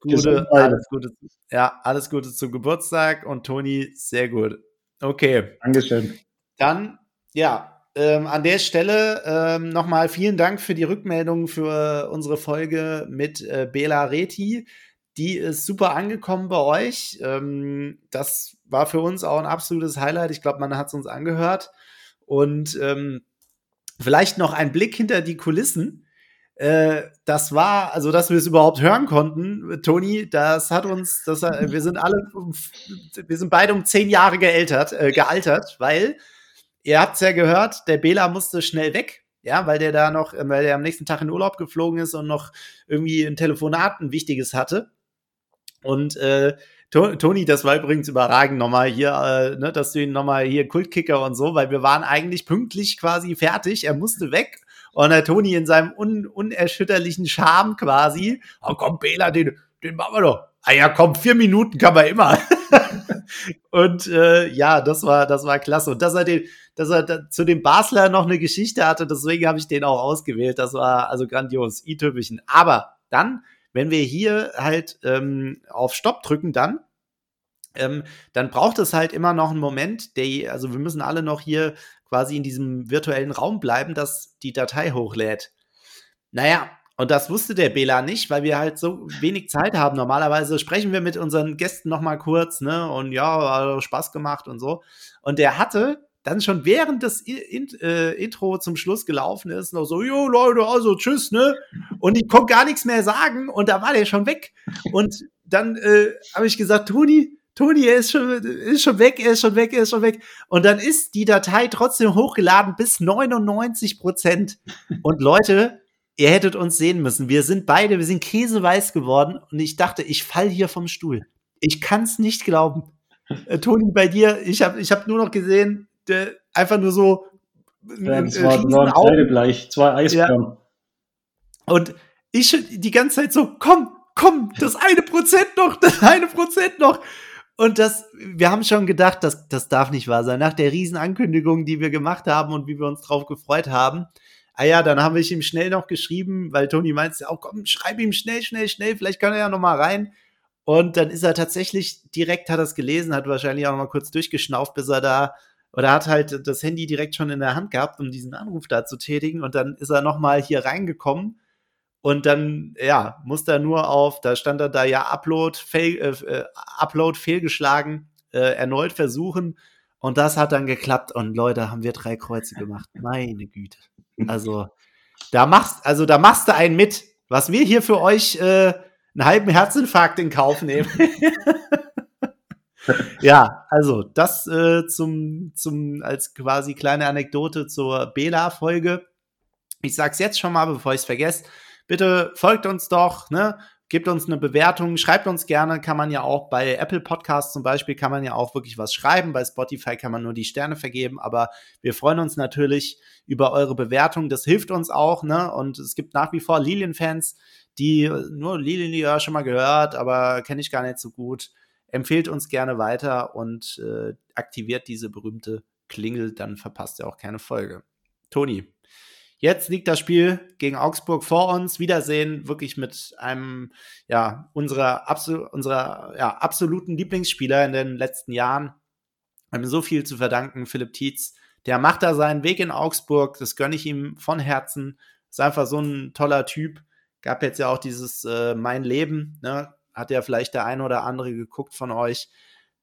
Gute, Gesundheit. alles Gute. Ja, alles Gute zum Geburtstag und Toni, sehr gut. Okay. Dankeschön. Dann, ja, ähm, an der Stelle ähm, nochmal vielen Dank für die Rückmeldung für unsere Folge mit äh, Bela Reti. Die ist super angekommen bei euch. Ähm, das war für uns auch ein absolutes Highlight. Ich glaube, man hat es uns angehört. Und ähm, vielleicht noch ein Blick hinter die Kulissen. Äh, das war, also dass wir es überhaupt hören konnten, Toni, das hat uns, das, äh, wir sind alle, wir sind beide um zehn Jahre gealtert, äh, gealtert, weil ihr habt es ja gehört, der Bela musste schnell weg, ja, weil der da noch, äh, weil der am nächsten Tag in Urlaub geflogen ist und noch irgendwie ein Telefonat, ein wichtiges hatte. Und äh, To- Toni, das war übrigens überragend nochmal hier, äh, ne, dass du ihn nochmal hier Kultkicker und so, weil wir waren eigentlich pünktlich quasi fertig. Er musste weg. Und der Toni in seinem un unerschütterlichen Charme quasi, oh komm, Bela, den, den machen wir doch. Ah ja, komm, vier Minuten kann man immer. und äh, ja, das war, das war klasse. Und dass er, den, dass er da, zu dem Basler noch eine Geschichte hatte, deswegen habe ich den auch ausgewählt. Das war also grandios, i-Tüpfelchen. Aber dann, wenn wir hier halt ähm, auf Stopp drücken, dann ähm, dann braucht es halt immer noch einen Moment, der, also wir müssen alle noch hier quasi in diesem virtuellen Raum bleiben, dass die Datei hochlädt. Naja, und das wusste der Bela nicht, weil wir halt so wenig Zeit haben. Normalerweise sprechen wir mit unseren Gästen noch mal kurz, ne, und ja, hat Spaß gemacht und so. Und der hatte dann schon während das In äh, Intro zum Schluss gelaufen ist, noch so, jo Leute, also tschüss, ne? Und ich konnte gar nichts mehr sagen und da war der schon weg. Und dann äh, habe ich gesagt, Toni, Toni, er ist schon, ist schon weg, er ist schon weg, er ist schon weg. Und dann ist die Datei trotzdem hochgeladen bis 99 Prozent. Und Leute, ihr hättet uns sehen müssen. Wir sind beide, wir sind käseweiß geworden. Und ich dachte, ich fall hier vom Stuhl. Ich kann es nicht glauben. Äh, Toni, bei dir, ich habe ich hab nur noch gesehen, der, einfach nur so Ja, äh, das war, riesen war ein Augen. Kreidebleich, zwei Eisbären. Und ich die ganze Zeit so, komm, komm, das eine Prozent noch, das eine Prozent noch. Und das, wir haben schon gedacht, das, das darf nicht wahr sein. Nach der riesen Ankündigung, die wir gemacht haben und wie wir uns drauf gefreut haben. Ah ja, dann habe ich ihm schnell noch geschrieben, weil Toni meinte, oh komm, schreib ihm schnell, schnell, schnell, vielleicht kann er ja noch mal rein. Und dann ist er tatsächlich direkt, hat er es gelesen, hat wahrscheinlich auch noch mal kurz durchgeschnauft, bis er da, oder hat halt das Handy direkt schon in der Hand gehabt, um diesen Anruf da zu tätigen. Und dann ist er noch mal hier reingekommen. Und dann, ja, musste er nur auf, da stand er da ja Upload, fail, äh, äh, Upload fehlgeschlagen, äh, erneut versuchen. Und das hat dann geklappt. Und Leute, haben wir drei Kreuze gemacht. Meine Güte. Also, da machst, also da machst du einen mit. Was wir hier für euch äh, einen halben Herzinfarkt in Kauf nehmen. ja, also das äh, zum, zum, als quasi kleine Anekdote zur Bela-Folge. Ich sag's jetzt schon mal, bevor ich es vergesse. Bitte folgt uns doch, ne? Gebt uns eine Bewertung, schreibt uns gerne, kann man ja auch bei Apple Podcasts zum Beispiel, kann man ja auch wirklich was schreiben. Bei Spotify kann man nur die Sterne vergeben, aber wir freuen uns natürlich über eure Bewertung. Das hilft uns auch, ne? Und es gibt nach wie vor Lilien-Fans, die nur Lilien, die ja schon mal gehört, aber kenne ich gar nicht so gut. Empfehlt uns gerne weiter und äh, aktiviert diese berühmte Klingel, dann verpasst ihr auch keine Folge. Toni, Jetzt liegt das Spiel gegen Augsburg vor uns. Wiedersehen wirklich mit einem, ja, unserer, absol unserer ja, absoluten Lieblingsspieler in den letzten Jahren. Wir haben so viel zu verdanken, Philipp Tietz. Der macht da seinen Weg in Augsburg. Das gönne ich ihm von Herzen. Ist einfach so ein toller Typ. Gab jetzt ja auch dieses äh, Mein Leben, ne? Hat ja vielleicht der eine oder andere geguckt von euch.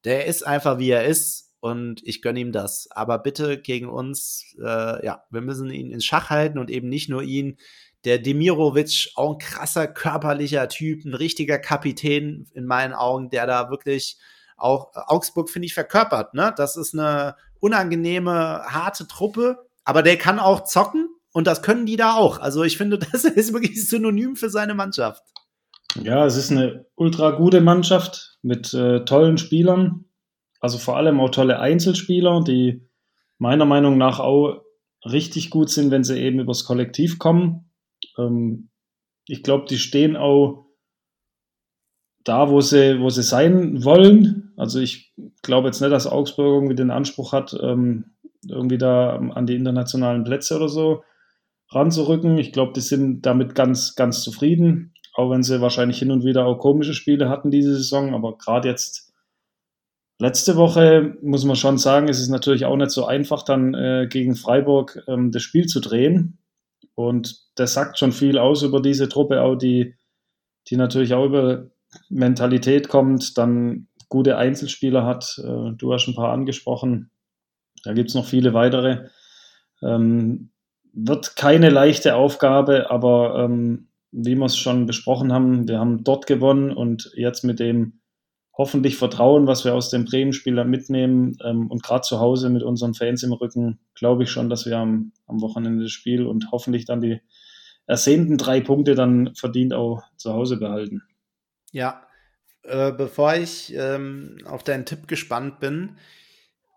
Der ist einfach wie er ist und ich gönne ihm das. Aber bitte gegen uns, äh, ja, wir müssen ihn ins Schach halten und eben nicht nur ihn. Der Demirovic, auch ein krasser körperlicher Typ, ein richtiger Kapitän in meinen Augen, der da wirklich auch Augsburg, finde ich, verkörpert. Ne? Das ist eine unangenehme, harte Truppe, aber der kann auch zocken und das können die da auch. Also ich finde, das ist wirklich synonym für seine Mannschaft. Ja, es ist eine ultra gute Mannschaft mit äh, tollen Spielern. Also vor allem auch tolle Einzelspieler, die meiner Meinung nach auch richtig gut sind, wenn sie eben übers Kollektiv kommen. Ähm, ich glaube, die stehen auch da, wo sie, wo sie sein wollen. Also ich glaube jetzt nicht, dass Augsburg irgendwie den Anspruch hat, ähm, irgendwie da an die internationalen Plätze oder so ranzurücken. Ich glaube, die sind damit ganz, ganz zufrieden, auch wenn sie wahrscheinlich hin und wieder auch komische Spiele hatten diese Saison. Aber gerade jetzt letzte Woche muss man schon sagen, es ist natürlich auch nicht so einfach, dann äh, gegen Freiburg ähm, das Spiel zu drehen. Und das sagt schon viel aus über diese Truppe, auch die, die natürlich auch über Mentalität kommt, dann gute Einzelspieler hat. Äh, du hast ein paar angesprochen. Da gibt es noch viele weitere. Ähm, wird keine leichte Aufgabe, aber ähm, wie wir es schon besprochen haben, wir haben dort gewonnen und jetzt mit dem hoffentlich Vertrauen, was wir aus dem Bremen-Spiel mitnehmen ähm, und gerade zu Hause mit unseren Fans im Rücken, glaube ich schon, dass wir am, am Wochenende das Spiel und hoffentlich dann die ersehnten drei Punkte dann verdient auch zu Hause behalten. Ja, äh, bevor ich ähm, auf deinen Tipp gespannt bin,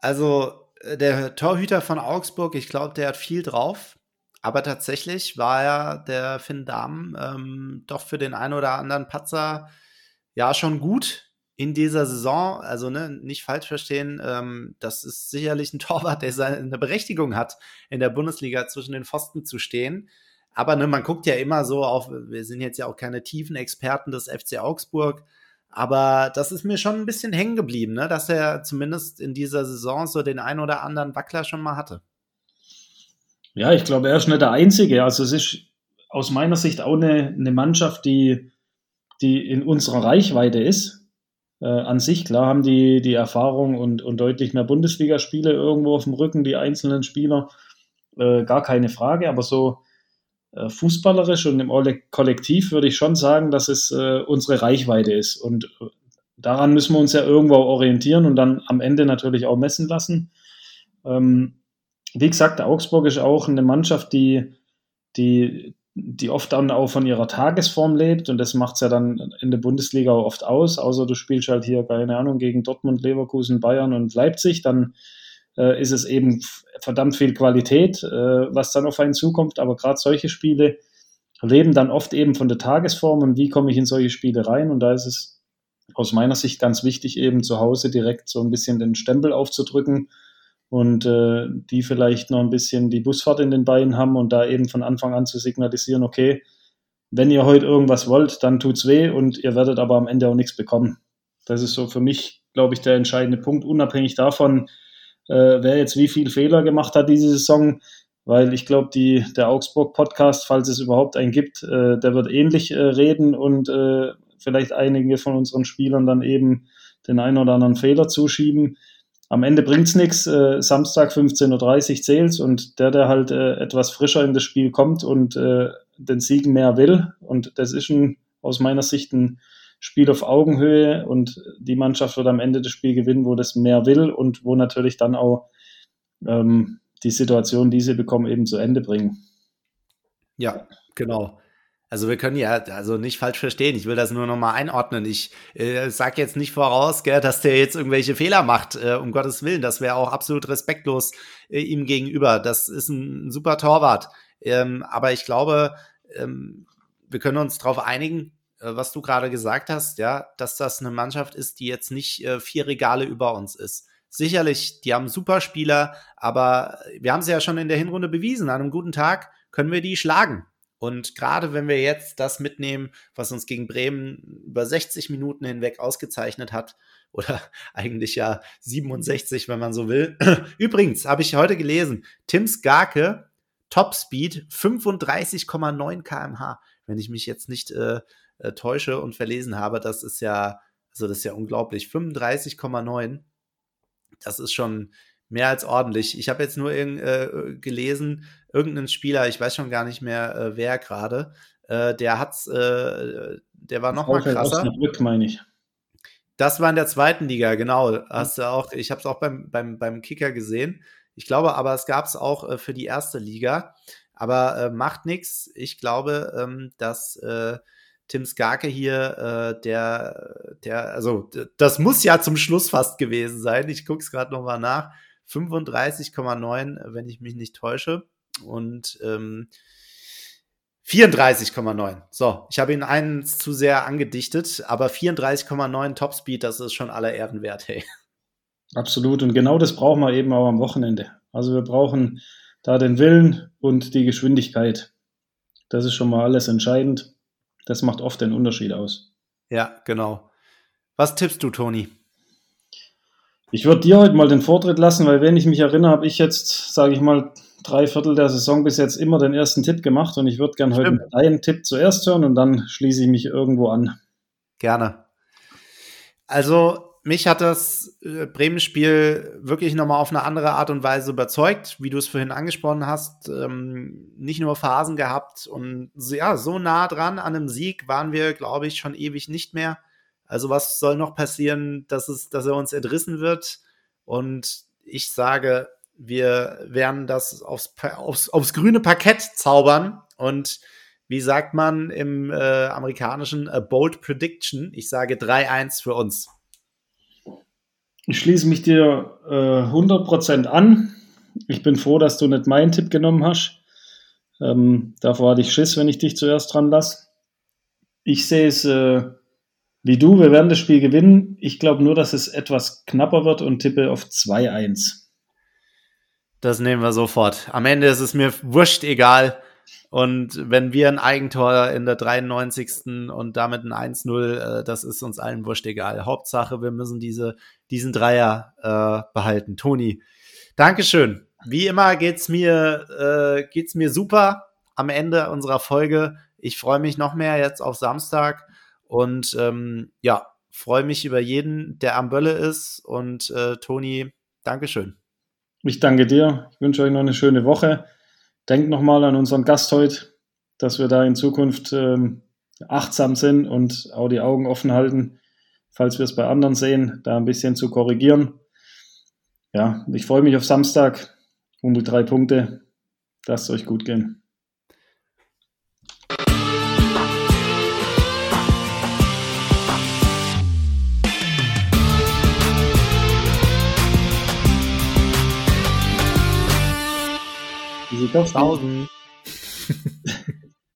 also äh, der Torhüter von Augsburg, ich glaube, der hat viel drauf. Aber tatsächlich war ja der Finn Dahm ähm, doch für den einen oder anderen Patzer ja schon gut in dieser Saison. Also ne, nicht falsch verstehen, ähm, das ist sicherlich ein Torwart, der seine Berechtigung hat, in der Bundesliga zwischen den Pfosten zu stehen. Aber ne, man guckt ja immer so auf, wir sind jetzt ja auch keine tiefen Experten des FC Augsburg, aber das ist mir schon ein bisschen hängen geblieben, ne, dass er zumindest in dieser Saison so den ein oder anderen Wackler schon mal hatte. Ja, ich glaube, er ist nicht der Einzige. Also es ist aus meiner Sicht auch eine, eine Mannschaft, die, die in unserer Reichweite ist. Äh, an sich, klar, haben die die Erfahrung und, und deutlich mehr Bundesligaspiele irgendwo auf dem Rücken, die einzelnen Spieler. Äh, gar keine Frage, aber so äh, fußballerisch und im Kollektiv würde ich schon sagen, dass es äh, unsere Reichweite ist. Und äh, daran müssen wir uns ja irgendwo orientieren und dann am Ende natürlich auch messen lassen. Ähm, wie gesagt, Augsburg ist auch eine Mannschaft, die, die, die oft dann auch von ihrer Tagesform lebt und das macht es ja dann in der Bundesliga auch oft aus, außer du spielst halt hier, keine Ahnung, gegen Dortmund, Leverkusen, Bayern und Leipzig, dann äh, ist es eben verdammt viel Qualität, äh, was dann auf einen zukommt, aber gerade solche Spiele leben dann oft eben von der Tagesform und wie komme ich in solche Spiele rein? Und da ist es aus meiner Sicht ganz wichtig, eben zu Hause direkt so ein bisschen den Stempel aufzudrücken und äh, die vielleicht noch ein bisschen die Busfahrt in den Beinen haben und da eben von Anfang an zu signalisieren, okay, wenn ihr heute irgendwas wollt, dann tut's weh und ihr werdet aber am Ende auch nichts bekommen. Das ist so für mich, glaube ich, der entscheidende Punkt, unabhängig davon, äh, wer jetzt wie viel Fehler gemacht hat diese Saison, weil ich glaube, die der Augsburg Podcast, falls es überhaupt einen gibt, äh, der wird ähnlich äh, reden und äh, vielleicht einige von unseren Spielern dann eben den einen oder anderen Fehler zuschieben am Ende bringt's nichts. Äh, Samstag 15.30 Uhr zählt's und der, der halt äh, etwas frischer in das Spiel kommt und äh, den Siegen mehr will, und das ist ein, aus meiner Sicht ein Spiel auf Augenhöhe und die Mannschaft wird am Ende das Spiel gewinnen, wo das mehr will und wo natürlich dann auch ähm, die Situation, die sie bekommen, eben zu Ende bringen. Ja, genau. Also wir können ja also nicht falsch verstehen. Ich will das nur noch mal einordnen. Ich äh, sage jetzt nicht voraus, gell, dass der jetzt irgendwelche Fehler macht. Äh, um Gottes Willen, das wäre auch absolut respektlos äh, ihm gegenüber. Das ist ein super Torwart. Ähm, aber ich glaube, ähm, wir können uns darauf einigen, äh, was du gerade gesagt hast, ja, dass das eine Mannschaft ist, die jetzt nicht äh, vier Regale über uns ist. Sicherlich, die haben super Spieler, aber wir haben sie ja schon in der Hinrunde bewiesen. An einem guten Tag können wir die schlagen. Und gerade wenn wir jetzt das mitnehmen, was uns gegen Bremen über 60 Minuten hinweg ausgezeichnet hat, oder eigentlich ja 67, wenn man so will. Übrigens, habe ich heute gelesen, Tim Skarke, Topspeed 35,9 kmh, wenn ich mich jetzt nicht äh, äh, täusche und verlesen habe, das ist ja, also das ist ja unglaublich, 35,9. das ist schon mehr als ordentlich. Ich habe jetzt nur irg äh, gelesen, irgendein Spieler, ich weiß schon gar nicht mehr, äh, wer gerade, äh, der hat's, äh, der war noch mal krasser. Osnabrück, meine ich. Das war in der zweiten Liga, genau. Hast du auch, ich habe es auch beim, beim, beim Kicker gesehen. Ich glaube aber, es gab es auch äh, für die erste Liga. Aber äh, macht nichts. Ich glaube, ähm, dass äh, Tim Skarke hier, äh, der, der, also das muss ja zum Schluss fast gewesen sein. Ich gucke es gerade nochmal nach. 35,9, wenn ich mich nicht täusche. Und ähm, 34,9. So, ich habe ihn einen zu sehr angedichtet, aber 34,9 Topspeed, das ist schon aller Ehren wert, hey. Absolut. Und genau das brauchen wir eben auch am Wochenende. Also wir brauchen da den Willen und die Geschwindigkeit. Das ist schon mal alles entscheidend. Das macht oft den Unterschied aus. Ja, genau. Was tippst du, Toni? Ich würde dir heute mal den Vortritt lassen, weil wenn ich mich erinnere, habe ich jetzt, sage ich mal, drei Viertel der Saison bis jetzt immer den ersten Tipp gemacht und ich würde gerne heute einen Tipp zuerst hören und dann schließe ich mich irgendwo an. Gerne. Also mich hat das äh, Bremen-Spiel wirklich nochmal auf eine andere Art und Weise überzeugt, wie du es vorhin angesprochen hast. Ähm, nicht nur Phasen gehabt und ja, so nah dran an einem Sieg waren wir, glaube ich, schon ewig nicht mehr. Also was soll noch passieren, dass, es, dass er uns entrissen wird? Und ich sage, wir werden das aufs, aufs, aufs grüne Parkett zaubern und wie sagt man im äh, amerikanischen A Bold Prediction? Ich sage 3-1 für uns. Ich schließe mich dir äh, 100% an. Ich bin froh, dass du nicht meinen Tipp genommen hast. Ähm, davor hatte ich Schiss, wenn ich dich zuerst dran lasse. Ich sehe es äh, wie du, wir werden das Spiel gewinnen. Ich glaube nur, dass es etwas knapper wird und tippe auf 2-1. Das nehmen wir sofort. Am Ende ist es mir wurscht egal. Und wenn wir ein Eigentor in der 93. und damit ein 1-0, äh, das ist uns allen wurscht egal. Hauptsache, wir müssen diese, diesen Dreier äh, behalten. Toni, Dankeschön. Wie immer geht's mir, äh, geht's mir super am Ende unserer Folge. Ich freue mich noch mehr jetzt auf Samstag und ähm, ja, freue mich über jeden, der am Bölle ist. Und äh, Toni, Dankeschön. Ich danke dir. Ich wünsche euch noch eine schöne Woche. Denkt nochmal an unseren Gast heute, dass wir da in Zukunft ähm, achtsam sind und auch die Augen offen halten, falls wir es bei anderen sehen, da ein bisschen zu korrigieren. Ja, ich freue mich auf Samstag um die drei Punkte. Lasst euch gut gehen. Então, dinossauro